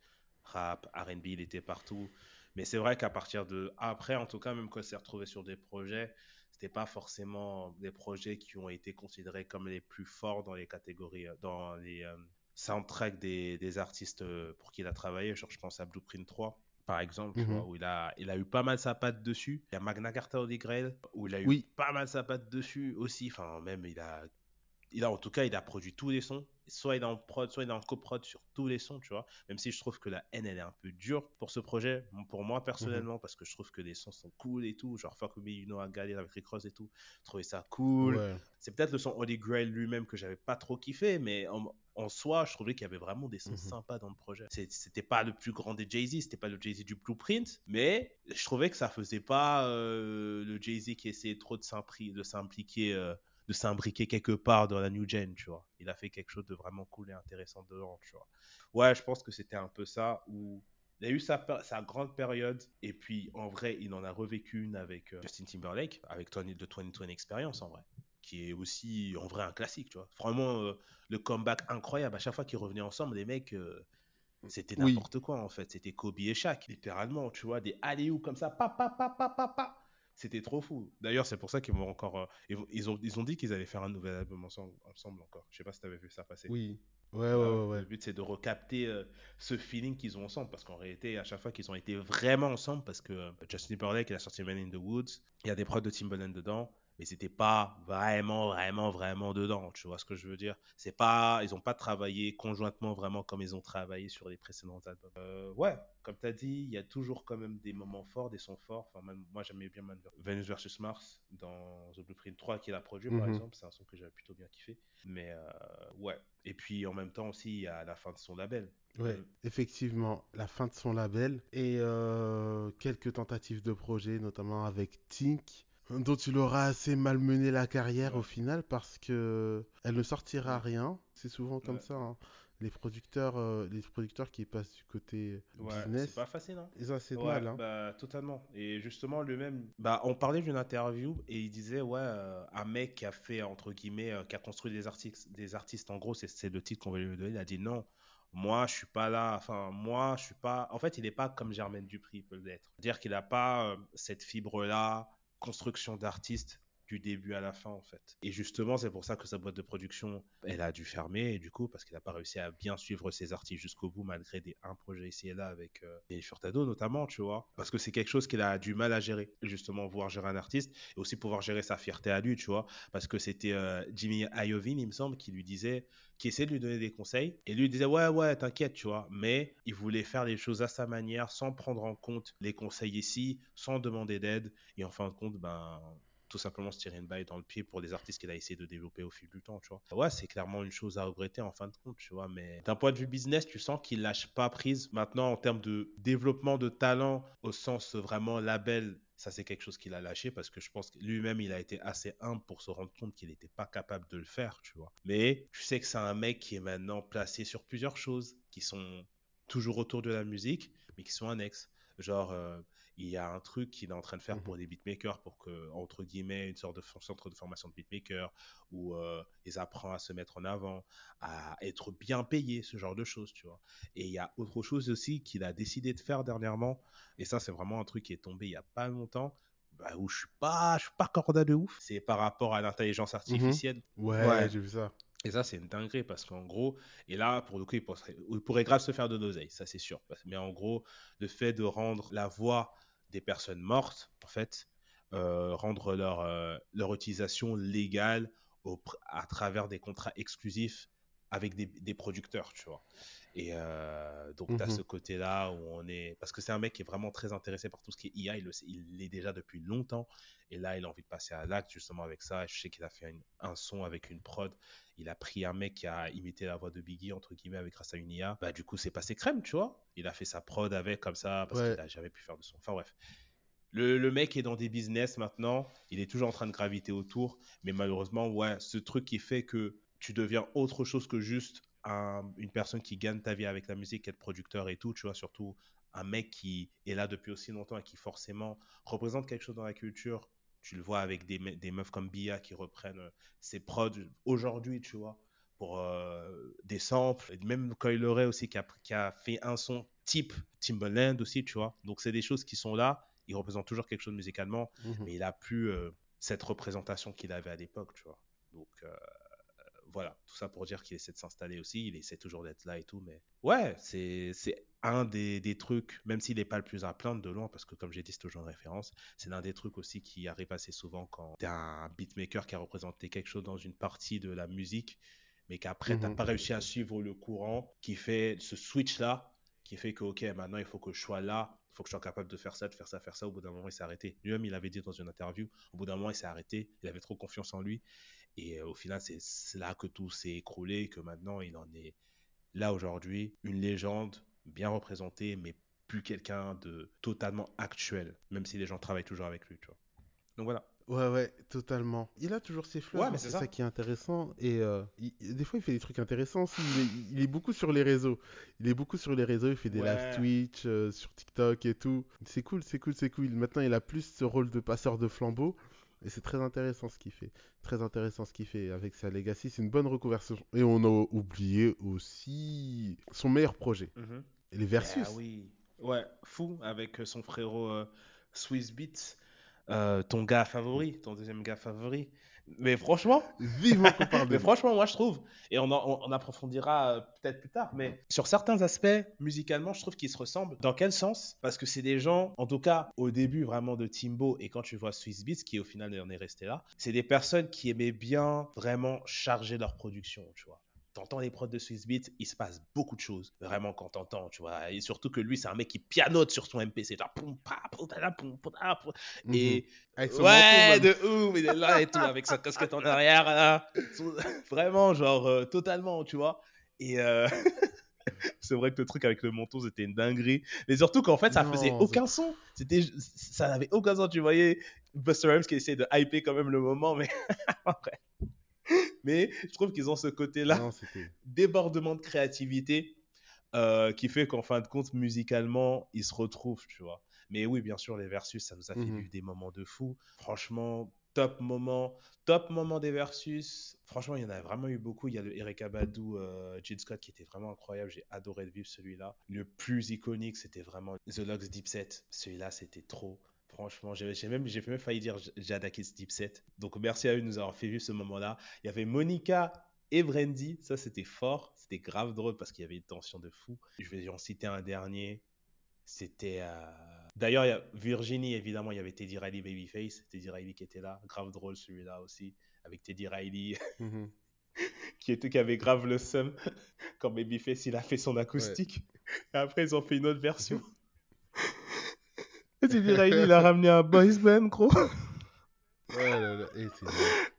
rap, RB, il était partout. Mais c'est vrai qu'à partir de. Après, en tout cas, même quand il s'est retrouvé sur des projets, c'était pas forcément des projets qui ont été considérés comme les plus forts dans les catégories, euh, dans les euh, soundtracks des, des, artistes euh, pour qui il a travaillé. Je pense à Blueprint 3 par exemple, mhm. où il a, il a eu pas mal sa patte dessus. Il y a Magna Carta Grail, où il a eu pas mal sa patte dessus aussi. Enfin, même, il a il a en tout cas, il a produit tous les sons. Soit il est en prod, soit il est en coprod sur tous les sons, tu vois. Même si je trouve que la haine, elle est un peu dure pour ce projet, pour moi personnellement, mhm. parce que je trouve que les sons sont cool et tout. Genre Fuck Me, You Know, I Got avec Rick Ross et tout. Je trouvais ça cool. C'est peut-être le son Holy Grail lui-même que j'avais pas trop kiffé, mais en, soi, je trouvais qu'il y avait vraiment des sons mhm. sympas dans le projet. C'était pas le plus grand des Jay-Z, c'était pas le Jay-Z du Blueprint, mais je trouvais que ça faisait pas euh, le Jay-Z qui essayait trop de s'impliquer. Euh, de s'imbriquer quelque part dans la new gen, tu vois. Il a fait quelque chose de vraiment cool et intéressant dedans, tu vois. Ouais, je pense que c'était un peu ça où il a eu sa, sa, grande période et puis en vrai, il en a revécu une avec euh, Justin Timberlake, avec Tony, de 2020 Experience en vrai, qui est aussi en vrai un classique, tu vois. Vraiment, euh, le comeback incroyable. À chaque fois qu'ils revenaient ensemble, les mecs. Euh, c'était n'importe quoi en fait, c'était Kobe et Shaq, littéralement, tu vois, des alley comme ça, pa pa pa pa pa pa c'était trop fou. D'ailleurs, c'est pour ça qu'ils vont encore. Euh, ils, ont, ils ont dit qu'ils allaient faire un nouvel album ensemble, ensemble encore. Je sais pas si tu avais vu ça passer.
Oui. Ouais, ouais, ouais,
Le but, c'est de recapter euh, ce feeling qu'ils ont ensemble. Parce qu'en réalité, à chaque fois qu'ils ont été vraiment ensemble, parce que euh, Justin Timberlake, il a sorti Man in the Woods, il y a des prods de Timbaland dedans mais c'était pas vraiment, vraiment, vraiment dedans. Tu vois ce que je veux dire? C'est pas, ils ont pas travaillé conjointement vraiment comme ils ont travaillé sur les précédents albums. Euh, ouais, comme tu as dit, il y a toujours quand même des moments forts, des sons forts. Enfin, même, moi j'aimais bien Venus vs Mars dans The Blueprint 3 qu'il a produit par mhm. exemple. C'est un son que j'avais plutôt bien kiffé. Mais euh, ouais. Et puis en même temps aussi, il y a la fin de son label.
Ouais, euh, effectivement, la fin de son label et quelques tentatives de projet, notamment avec Tink dont il aura assez malmené la carrière au final parce que elle ne sortira rien. C'est souvent comme ça. Hein. Les producteurs, euh, les producteurs qui passent du côté business,
c'est pas facile. Hein.
Ils ont assez de mal. Hein.
Bah, totalement. Et justement, lui-même, bah, on parlait d'une interview et il disait ouais, euh, un mec qui a fait entre guillemets, euh, qui a construit des artistes, des artistes. En gros, c'est le titre qu'on va lui donner. Il a dit non moi je suis pas là enfin moi je suis pas en fait il n'est pas comme Germaine Dupri peut l'être dire qu'il n'a pas cette fibre là construction d'artiste du début à la fin en fait. Et justement, c'est pour ça que sa boîte de production, elle a dû fermer du coup parce qu'il n'a pas réussi à bien suivre ses artistes jusqu'au bout malgré des un projet ici et là avec euh, les Furtado notamment, tu vois. Parce que c'est quelque chose qu'il a du mal à gérer, justement pouvoir gérer un artiste et aussi pouvoir gérer sa fierté à lui, tu vois. Parce que c'était euh, Jimmy Iovine, il me semble, qui lui disait, qui essayait de lui donner des conseils et lui disait ouais ouais t'inquiète, tu vois. Mais il voulait faire les choses à sa manière sans prendre en compte les conseils ici, sans demander d'aide et en fin de compte ben tout simplement se tirer une balle dans le pied pour des artistes qu'il a essayé de développer au fil du temps, tu vois. Ouais, c'est clairement une chose à regretter en fin de compte, tu vois, mais d'un point de vue business, tu sens qu'il lâche pas prise. Maintenant, en termes de développement de talent, au sens vraiment label, ça c'est quelque chose qu'il a lâché parce que je pense que lui-même il a été assez humble pour se rendre compte qu'il n'était pas capable de le faire, tu vois. Mais tu sais que c'est un mec qui est maintenant placé sur plusieurs choses qui sont toujours autour de la musique, mais qui sont annexes. Genre, euh, il y a un truc qu'il est en train de faire mmh pour des beatmakers, pour que, entre guillemets, une sorte de centre de formation de beatmakers, où euh, ils apprennent à se mettre en avant, à être bien payés, ce genre de choses, tu vois. Et il y a autre chose aussi qu'il a décidé de faire dernièrement, et ça, c'est vraiment un truc qui est tombé il y a pas longtemps, bah, où je suis pas, je suis pas corda de ouf. C'est par rapport à l'intelligence mmh artificielle.
ouais. j'ai vu ça.
Et ça, c'est une dinguerie parce qu'en gros, et là, pour le coup, il pourrait, grave se faire de l'oseille, ça c'est sûr. Mais en gros, le fait de rendre la voix des personnes mortes, en fait, euh, rendre leur, euh, leur utilisation légale à travers des contrats exclusifs avec des, des producteurs, tu vois. Et euh, donc, tu as ce côté-là où on est. Parce que c'est un mec qui est vraiment très intéressé par tout ce qui est IA. Il, l'est déjà depuis longtemps. Et là, il a envie de passer à l'acte justement avec ça. je sais qu'il a fait un son avec une prod. Il a pris un mec qui a imité la voix de Biggie, entre guillemets, avec grâce à une IA. Bah, du coup, c'est passé crème, tu vois. Il a fait sa prod avec comme ça parce qu'il n'a jamais pu faire de son. Enfin, bref. Le, le, mec est dans des business maintenant. Il est toujours en train de graviter autour. Mais malheureusement, ouais, ce truc qui fait que tu deviens autre chose que juste une personne qui gagne ta vie avec la musique, être producteur et tout, tu vois, surtout un mec qui est là depuis aussi longtemps et qui forcément représente quelque chose dans la culture. Tu le vois avec des, des meufs comme Bia qui reprennent euh, ses prods aujourd'hui, tu vois, pour euh, des samples. Et même Ray aussi qui a, qui a fait un son type Timbaland aussi, tu vois. Donc c'est des choses qui sont là. Il représente toujours quelque chose musicalement, mmh mais il a plus euh, cette représentation qu'il avait à l'époque, tu vois. Donc voilà, tout ça pour dire qu'il essaie de s'installer aussi, il essaie toujours d'être là et tout, mais ouais, c'est un des, des, trucs, même s'il n'est pas le plus à plaindre de loin, parce que comme j'ai dit, c'est toujours une référence, c'est l'un des trucs aussi qui arrive assez souvent quand tu un beatmaker qui a représenté quelque chose dans une partie de la musique, mais qu'après, tu n'as mhm. pas réussi à suivre le courant qui fait ce switch-là, qui fait que, ok, maintenant, il faut que je sois là, il faut que je sois capable de faire ça, de faire ça, faire ça. Au bout d'un moment, il s'est arrêté. Lui-même, il avait dit dans une interview, au bout d'un moment, il s'est arrêté, il avait trop confiance en lui. Et euh, au final, c'est là que tout s'est écroulé, que maintenant, il en est là aujourd'hui, une légende bien représentée, mais plus quelqu'un de totalement actuel, même si les gens travaillent toujours avec lui, tu vois. Donc voilà.
Ouais, ouais, totalement. Il a toujours ses fleurs, ouais, c'est ça. qui est intéressant. Et euh, des fois, il fait des trucs intéressants aussi. Il est, beaucoup sur les réseaux. Il est beaucoup sur les réseaux, il fait des live Twitch, euh, sur TikTok et tout. C'est cool, c'est cool, c'est cool. Maintenant, il a plus ce rôle de passeur de flambeau. Et c'est très intéressant ce qu'il fait. Très intéressant ce qu'il fait avec sa legacy. C'est une bonne reconversion. Et on a oublié aussi son meilleur projet. Mhm. Les Versus.
Ah oui. Ouais, fou avec son frérot euh, Swiss Beats. Euh, ton gars favori, ton deuxième gars favori. Mais franchement,
vivement qu'on parle
Mais franchement, moi je trouve, et on, on, approfondira euh, peut-être plus tard, mais sur certains aspects, musicalement, je trouve qu'ils se ressemblent. Dans quel sens? Parce que c'est des gens, en tout cas au début vraiment de Timbo, et quand tu vois Swiss Beats, qui au final en est resté là, c'est des personnes qui aimaient bien vraiment charger leur production, tu vois t'entends les prods de Swiss Beats, il se passe beaucoup de choses. Vraiment, quand t'entends, tu vois. Et surtout que lui, c'est un mec qui pianote sur son MPC. Genre, pa, mhm. Et. ouais, de ouf, il est là et tout, avec sa casquette en arrière. Là. Vraiment, genre, euh, totalement, tu vois. Et. Euh, c'est vrai que le truc avec le menton, c'était une dinguerie. Mais surtout qu'en fait, ça faisait aucun son. C'était, ça n'avait aucun son. Tu voyais Buster Rhymes qui essayait de hyper quand même le moment, mais après. Mais je trouve qu'ils ont ce côté-là, débordement de créativité, euh, qui fait qu'en fin de compte, musicalement, ils se retrouvent, tu vois. Mais oui, bien sûr, les versus, ça nous a fait mhm. vivre des moments de fou. Franchement, top moment, top moment des versus. Franchement, il y en a vraiment eu beaucoup. Il y a le Eric Abadou, euh, Scott qui était vraiment incroyable. J'ai adoré de vivre celui-là. Le plus iconique, c'était vraiment The Logs Deep Set. Celui-là, c'était trop. Franchement, j'ai même, même failli dire Jada Kiss Deep Set. Donc merci à eux de nous avoir fait vivre ce moment-là. Il y avait Monica et Brandy. Ça, c'était fort. C'était grave drôle parce qu'il y avait une tension de fou. Je vais en citer un dernier. C'était. Euh, d'ailleurs, il y a Virginie, évidemment, il y avait Teddy Riley Babyface. Teddy Riley qui était là. Grave drôle celui-là aussi. Avec Teddy Riley. Mhm. qui, était, qui avait grave le seum quand Babyface il a fait son acoustique. Et après, ils ont fait une autre version. Teddy Riley, il a ramené un boys band, gros. Ouais, là, là. Et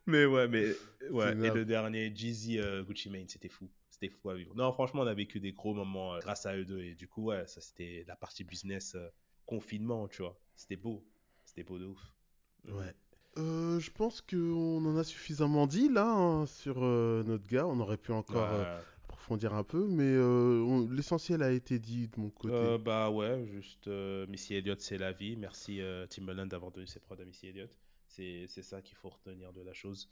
mais ouais, mais ouais. Et le dernier, Jeezy euh, Gucci Mane, c'était fou. C'était fou à vivre. Non, franchement, on a vécu des gros moments euh, grâce à eux deux. Et du coup, ouais, ça c'était la partie business euh, confinement, tu vois. C'était beau. C'était beau de ouf.
Ouais. je pense qu'on en a suffisamment dit là hein, sur notre gars. On aurait pu encore dire un peu, mais euh, l'essentiel a été dit de mon côté.
Euh, bah ouais, juste euh, Missy Elliott, c'est la vie. Merci Timbaland d'avoir donné ses prods à Missy Elliott. C'est ça qu'il faut retenir de la chose.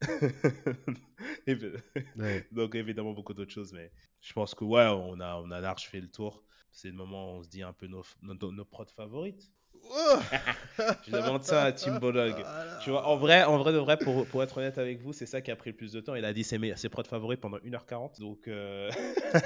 Donc évidemment beaucoup d'autres choses, mais je pense que ouais, on a, on a large fait le tour. C'est le moment où on se dit un peu nos, nos, nos prods favorites. je demande ça à Tim Bolog. Tu vois, en vrai, en vrai de vrai, pour, pour être honnête avec vous, c'est ça qui a pris le plus de temps. Il a dit ses, ses prods favoris pendant 1h40. Donc, euh...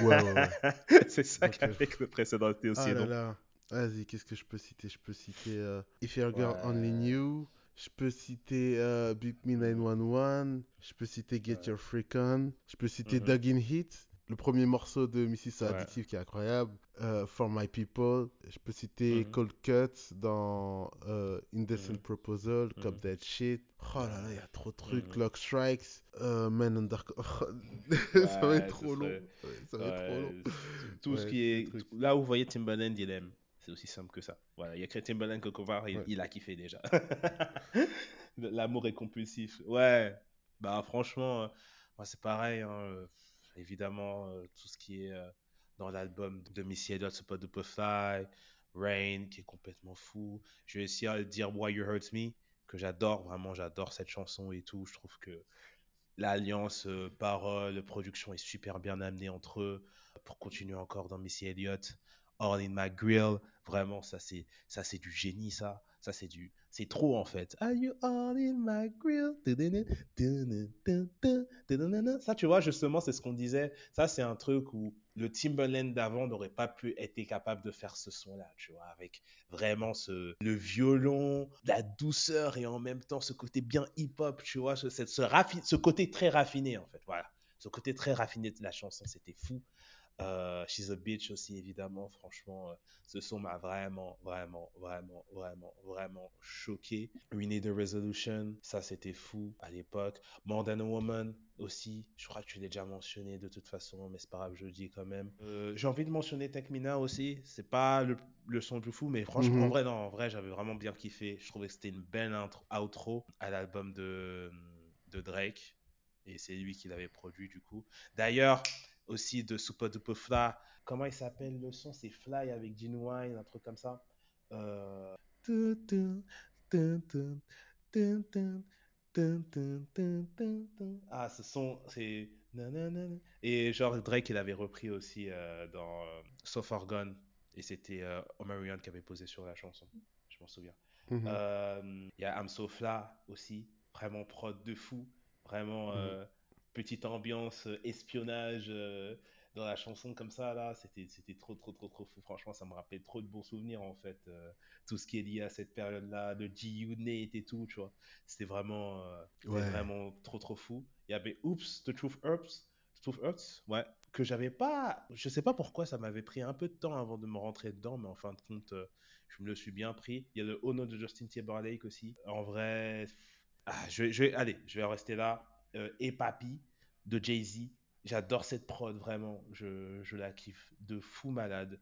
ouais, ouais, ouais. c'est ça qui a fait que le précédent était aussi ah long.
Vas-y, qu'est-ce que je peux citer? Je peux citer uh, If Your Girl Only Knew. Je peux citer uh, Big Me 911. Je peux citer Get Your Freak On. Je peux citer mm -hmm. Dug in Heat le premier morceau de Mrs. Addictive qui est incroyable. Euh, For My People. Je peux citer mhm. Cold Cuts dans euh, Indecent mhm. Proposal, mm Cop That Shit. Oh là là, il y a trop de trucs. Mhm. Clock Strikes, euh, Men Under. ça va être trop long. ça va être trop long.
Tout ce qui est. Là où vous voyez Timbaland, il aime. C'est aussi simple que ça. Voilà, il y a que Timbaland que il, il a kiffé déjà. L'amour est compulsif. Ouais. Bah franchement, moi c'est pareil. Hein évidemment, euh, tout ce qui est euh, dans l'album de Missy Elliott, Super Duper Fly, Rain, qui est complètement fou. Je vais essayer de dire Why You Hurt Me, que j'adore, vraiment, j'adore cette chanson et tout. Je trouve que l'alliance euh, parole, production est super bien amenée entre eux. Pour continuer encore dans Missy Elliott, All in vraiment, ça c'est ça c'est du génie, ça. Ça c'est du, c'est trop en fait. Are you all in my grill? Ça, tu vois, justement, c'est ce qu'on disait. Ça, c'est un truc où le Timberland d'avant n'aurait pas pu être capable de faire ce son-là, tu vois, avec vraiment ce, le violon, la douceur et en même temps ce côté bien hip-hop, tu vois, ce, ce, ce côté très raffiné, en fait. Voilà. Ce côté très raffiné de la chanson, c'était fou. Euh, She's a Bitch aussi, évidemment. Franchement, euh, ce son m'a vraiment, vraiment, vraiment, vraiment, vraiment choqué. We Need a Resolution, ça c'était fou à l'époque. More Than a Woman aussi, je crois que tu l'as déjà mentionné de toute façon, mais c'est pas grave, je le dis quand même. Euh, j'ai envie de mentionner Tekmina aussi. C'est pas le, le, son du fou, mais franchement, en mhm. vrai, non, en vrai, j'avais vraiment bien kiffé. Je trouvais que c'était une belle intro, outro à l'album de, de Drake. Et c'est lui qui l'avait produit du coup. D'ailleurs, aussi de Duper Fly. Comment il s'appelle le son? C'est Fly avec Wine, un truc comme ça. Euh... Ah, ce son, c'est. Et genre, Drake, il avait repris aussi euh, dans euh, So Far Gone. Et c'était euh, Omarion qui avait posé sur la chanson. Je m'en souviens. Mhm. Euh, il y a I'm So Fly aussi. Vraiment prod de fou. Vraiment. Mhm petite ambiance euh, espionnage euh, dans la chanson comme ça là c'était c'était trop trop trop trop fou. Franchement ça me rappelle trop de bons souvenirs en fait euh, tout ce qui est lié à cette période là de G Unit et tout tu vois. C'était vraiment vraiment trop trop fou. Il y avait Oops The Truth Hurts Truth Hurts ouais que j'avais pas je sais pas pourquoi ça m'avait pris un peu de temps avant de me rentrer dedans mais en fin de compte je me le suis bien pris. Il y a le Ono de Justin Timberlake aussi. En vrai ah, je, je vais allez je vais rester là euh, et Papi de Jay-Z. J'adore cette prod, vraiment. Je, je, la kiffe de fou malade.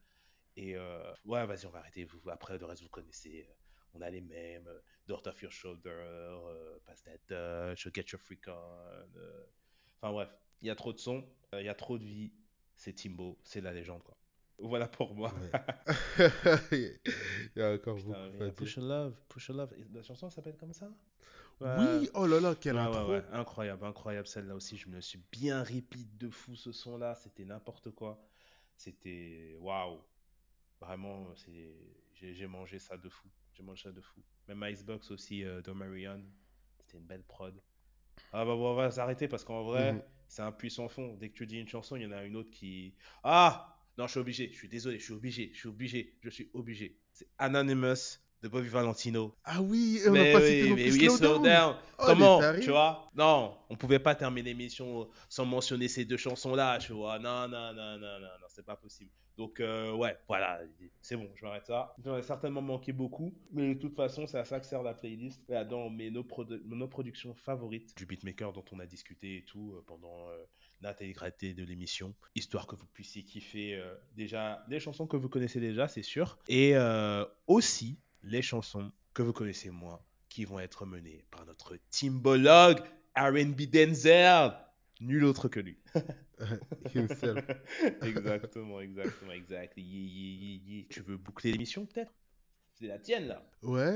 Et euh, ouais, vas-y, on va arrêter. Vous, après, le reste, vous connaissez. Euh, on a les mêmes. Dirt Off Your Shoulder, Pass That Touch, Get Your Freak On. Enfin bref, il y a trop de sons, il y a trop de vie. C'est Timbo, c'est la légende, quoi. Voilà pour moi.
il y a encore beaucoup.
Push a Love, Push a Love. La chanson s'appelle comme ça?
Oui, oh là là, quelle intro.
incroyable, incroyable celle-là aussi. Je me suis bien répite de fou ce son-là. C'était n'importe quoi. C'était waouh. Vraiment, j'ai mangé ça de fou. J'ai mangé ça de fou. Même Icebox aussi euh, de. C'était une belle prod. Ah bah on va s'arrêter parce qu'en vrai, mhm. c'est un puissant fond. Dès que tu dis une chanson, il y en a une autre qui. Ah Non, je suis obligé. Je suis désolé. Je suis obligé. Je suis obligé. Je suis obligé. C'est Anonymous de Bobby Valentino.
Ah oui, on n'a pas cité non plus Slow,
Down. Oh, Comment Tu vois? Non, on pouvait pas terminer l'émission sans mentionner ces deux chansons-là, tu vois. Non, non, non, non, non, non, c'est pas possible. Donc, euh, ouais, voilà, c'est bon, je m'arrête ça. J'en ai certainement manqué beaucoup, mais de toute façon, c'est à ça que sert la playlist. Met nos, nos, productions favorites du beatmaker dont on a discuté et tout euh, pendant euh, l'intégralité de l'émission, histoire que vous puissiez kiffer déjà les chansons que vous connaissez déjà, c'est sûr, et aussi les chansons que vous connaissez moins, qui vont être menées par notre timbologue R&B Denzel, nul autre que lui. exactement, exactement, exact. Tu veux boucler l'émission peut-être? C'est la tienne là.
Ouais,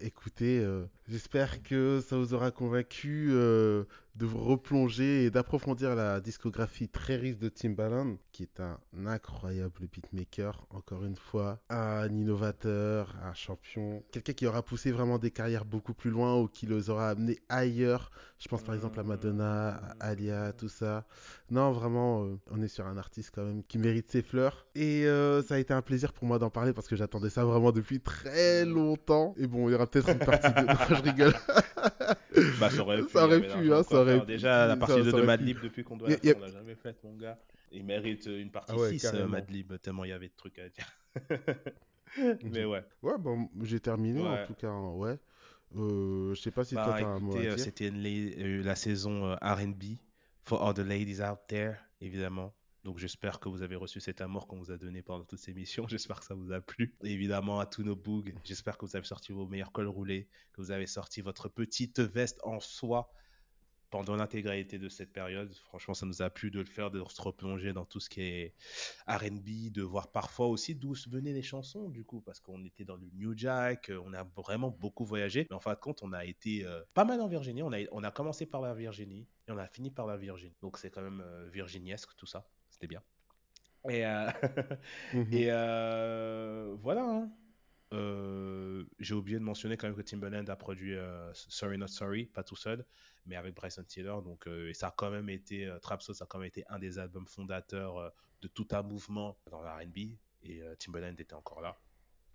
écoutez, euh, j'espère que ça vous aura convaincu euh, de vous replonger et d'approfondir la discographie très riche de Timbaland, qui est un incroyable beatmaker, encore une fois, un innovateur, un champion, quelqu'un qui aura poussé vraiment des carrières beaucoup plus loin ou qui les aura amenés ailleurs. Je pense par exemple à Madonna, à Alia, tout ça. Non, vraiment, euh, on est sur un artiste quand même qui mérite ses fleurs. Et euh, ça a été un plaisir pour moi d'en parler parce que j'attendais ça vraiment depuis très longtemps. Et bon, il y aura peut-être une partie de... non, je rigole.
bah, ça aurait pu. Ça aurait pu, hein, ça aurait pu. Déjà, la partie de Madlib, depuis qu'on doit la faire, on l'a jamais faite, mon gars. Il mérite une partie 6, ah Madlib, tellement il y avait de trucs à dire. Mais ouais.
Ouais, bon, j'ai terminé en tout cas, hein, ouais. Euh, je sais pas si bah, toi t'as un mot à dire.
C'était la saison R&B for all the ladies out there, évidemment. Donc j'espère que vous avez reçu cet amour qu'on vous a donné pendant toute ces émissions. J'espère que ça vous a plu. évidemment, à tous nos bougs, j'espère que vous avez sorti vos meilleurs cols roulés, que vous avez sorti votre petite veste en soie pendant l'intégralité de cette période. Franchement, ça nous a plu de le faire, de se replonger dans tout ce qui est RB, de voir parfois aussi d'où venaient les chansons, du coup, parce qu'on était dans le New Jack, on a vraiment beaucoup voyagé. Mais en fin de compte, on a été euh, pas mal en Virginie. On a, on a commencé par la Virginie et on a fini par la Virginie. Donc c'est quand même euh, virginiesque tout ça. C'était bien. Et, euh, mhm. et voilà. Hein. Euh, j'ai oublié de mentionner quand même que Timbaland a produit euh, Sorry Not Sorry, pas tout seul, mais avec Bryson Tiller. Donc, et ça a quand même été, Trapso, ça a quand même été un des albums fondateurs de tout un mouvement dans la RB. Et Timbaland était encore là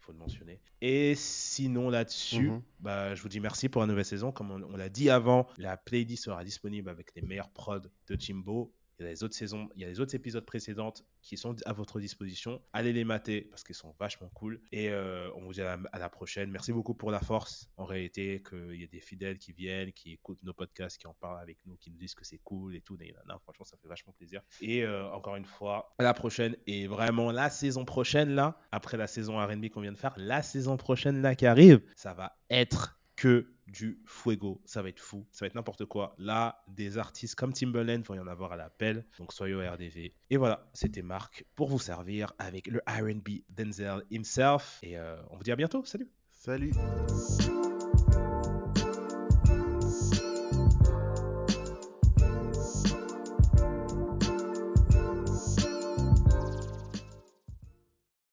faut le mentionner. Et sinon là-dessus, mhm. bah, je vous dis merci pour la nouvelle saison. Comme on, l'a dit avant, la playlist sera disponible avec les meilleurs prods de Timbo. Il y a les autres saisons, il y a les autres épisodes précédentes qui sont à votre disposition. Allez les mater parce qu'ils sont vachement cool. Et euh, on vous dit à la, prochaine. Merci beaucoup pour la force. En réalité, qu'il y ait des fidèles qui viennent, qui écoutent nos podcasts, qui en parlent avec nous, qui nous disent que c'est cool et tout. Non, franchement, ça fait vachement plaisir. Et euh, encore une fois, à la prochaine. Et vraiment, la saison prochaine, là, après la saison RB qu'on vient de faire, la saison prochaine, là, qui arrive, ça va être que du fuego. Ça va être fou, ça va être n'importe quoi. Là, des artistes comme Timberland vont y en avoir à l'appel. Donc soyez au RDV. Et voilà, c'était Marc pour vous servir avec le RB Denzel himself. Et euh, on vous dit à bientôt. Salut.
Salut.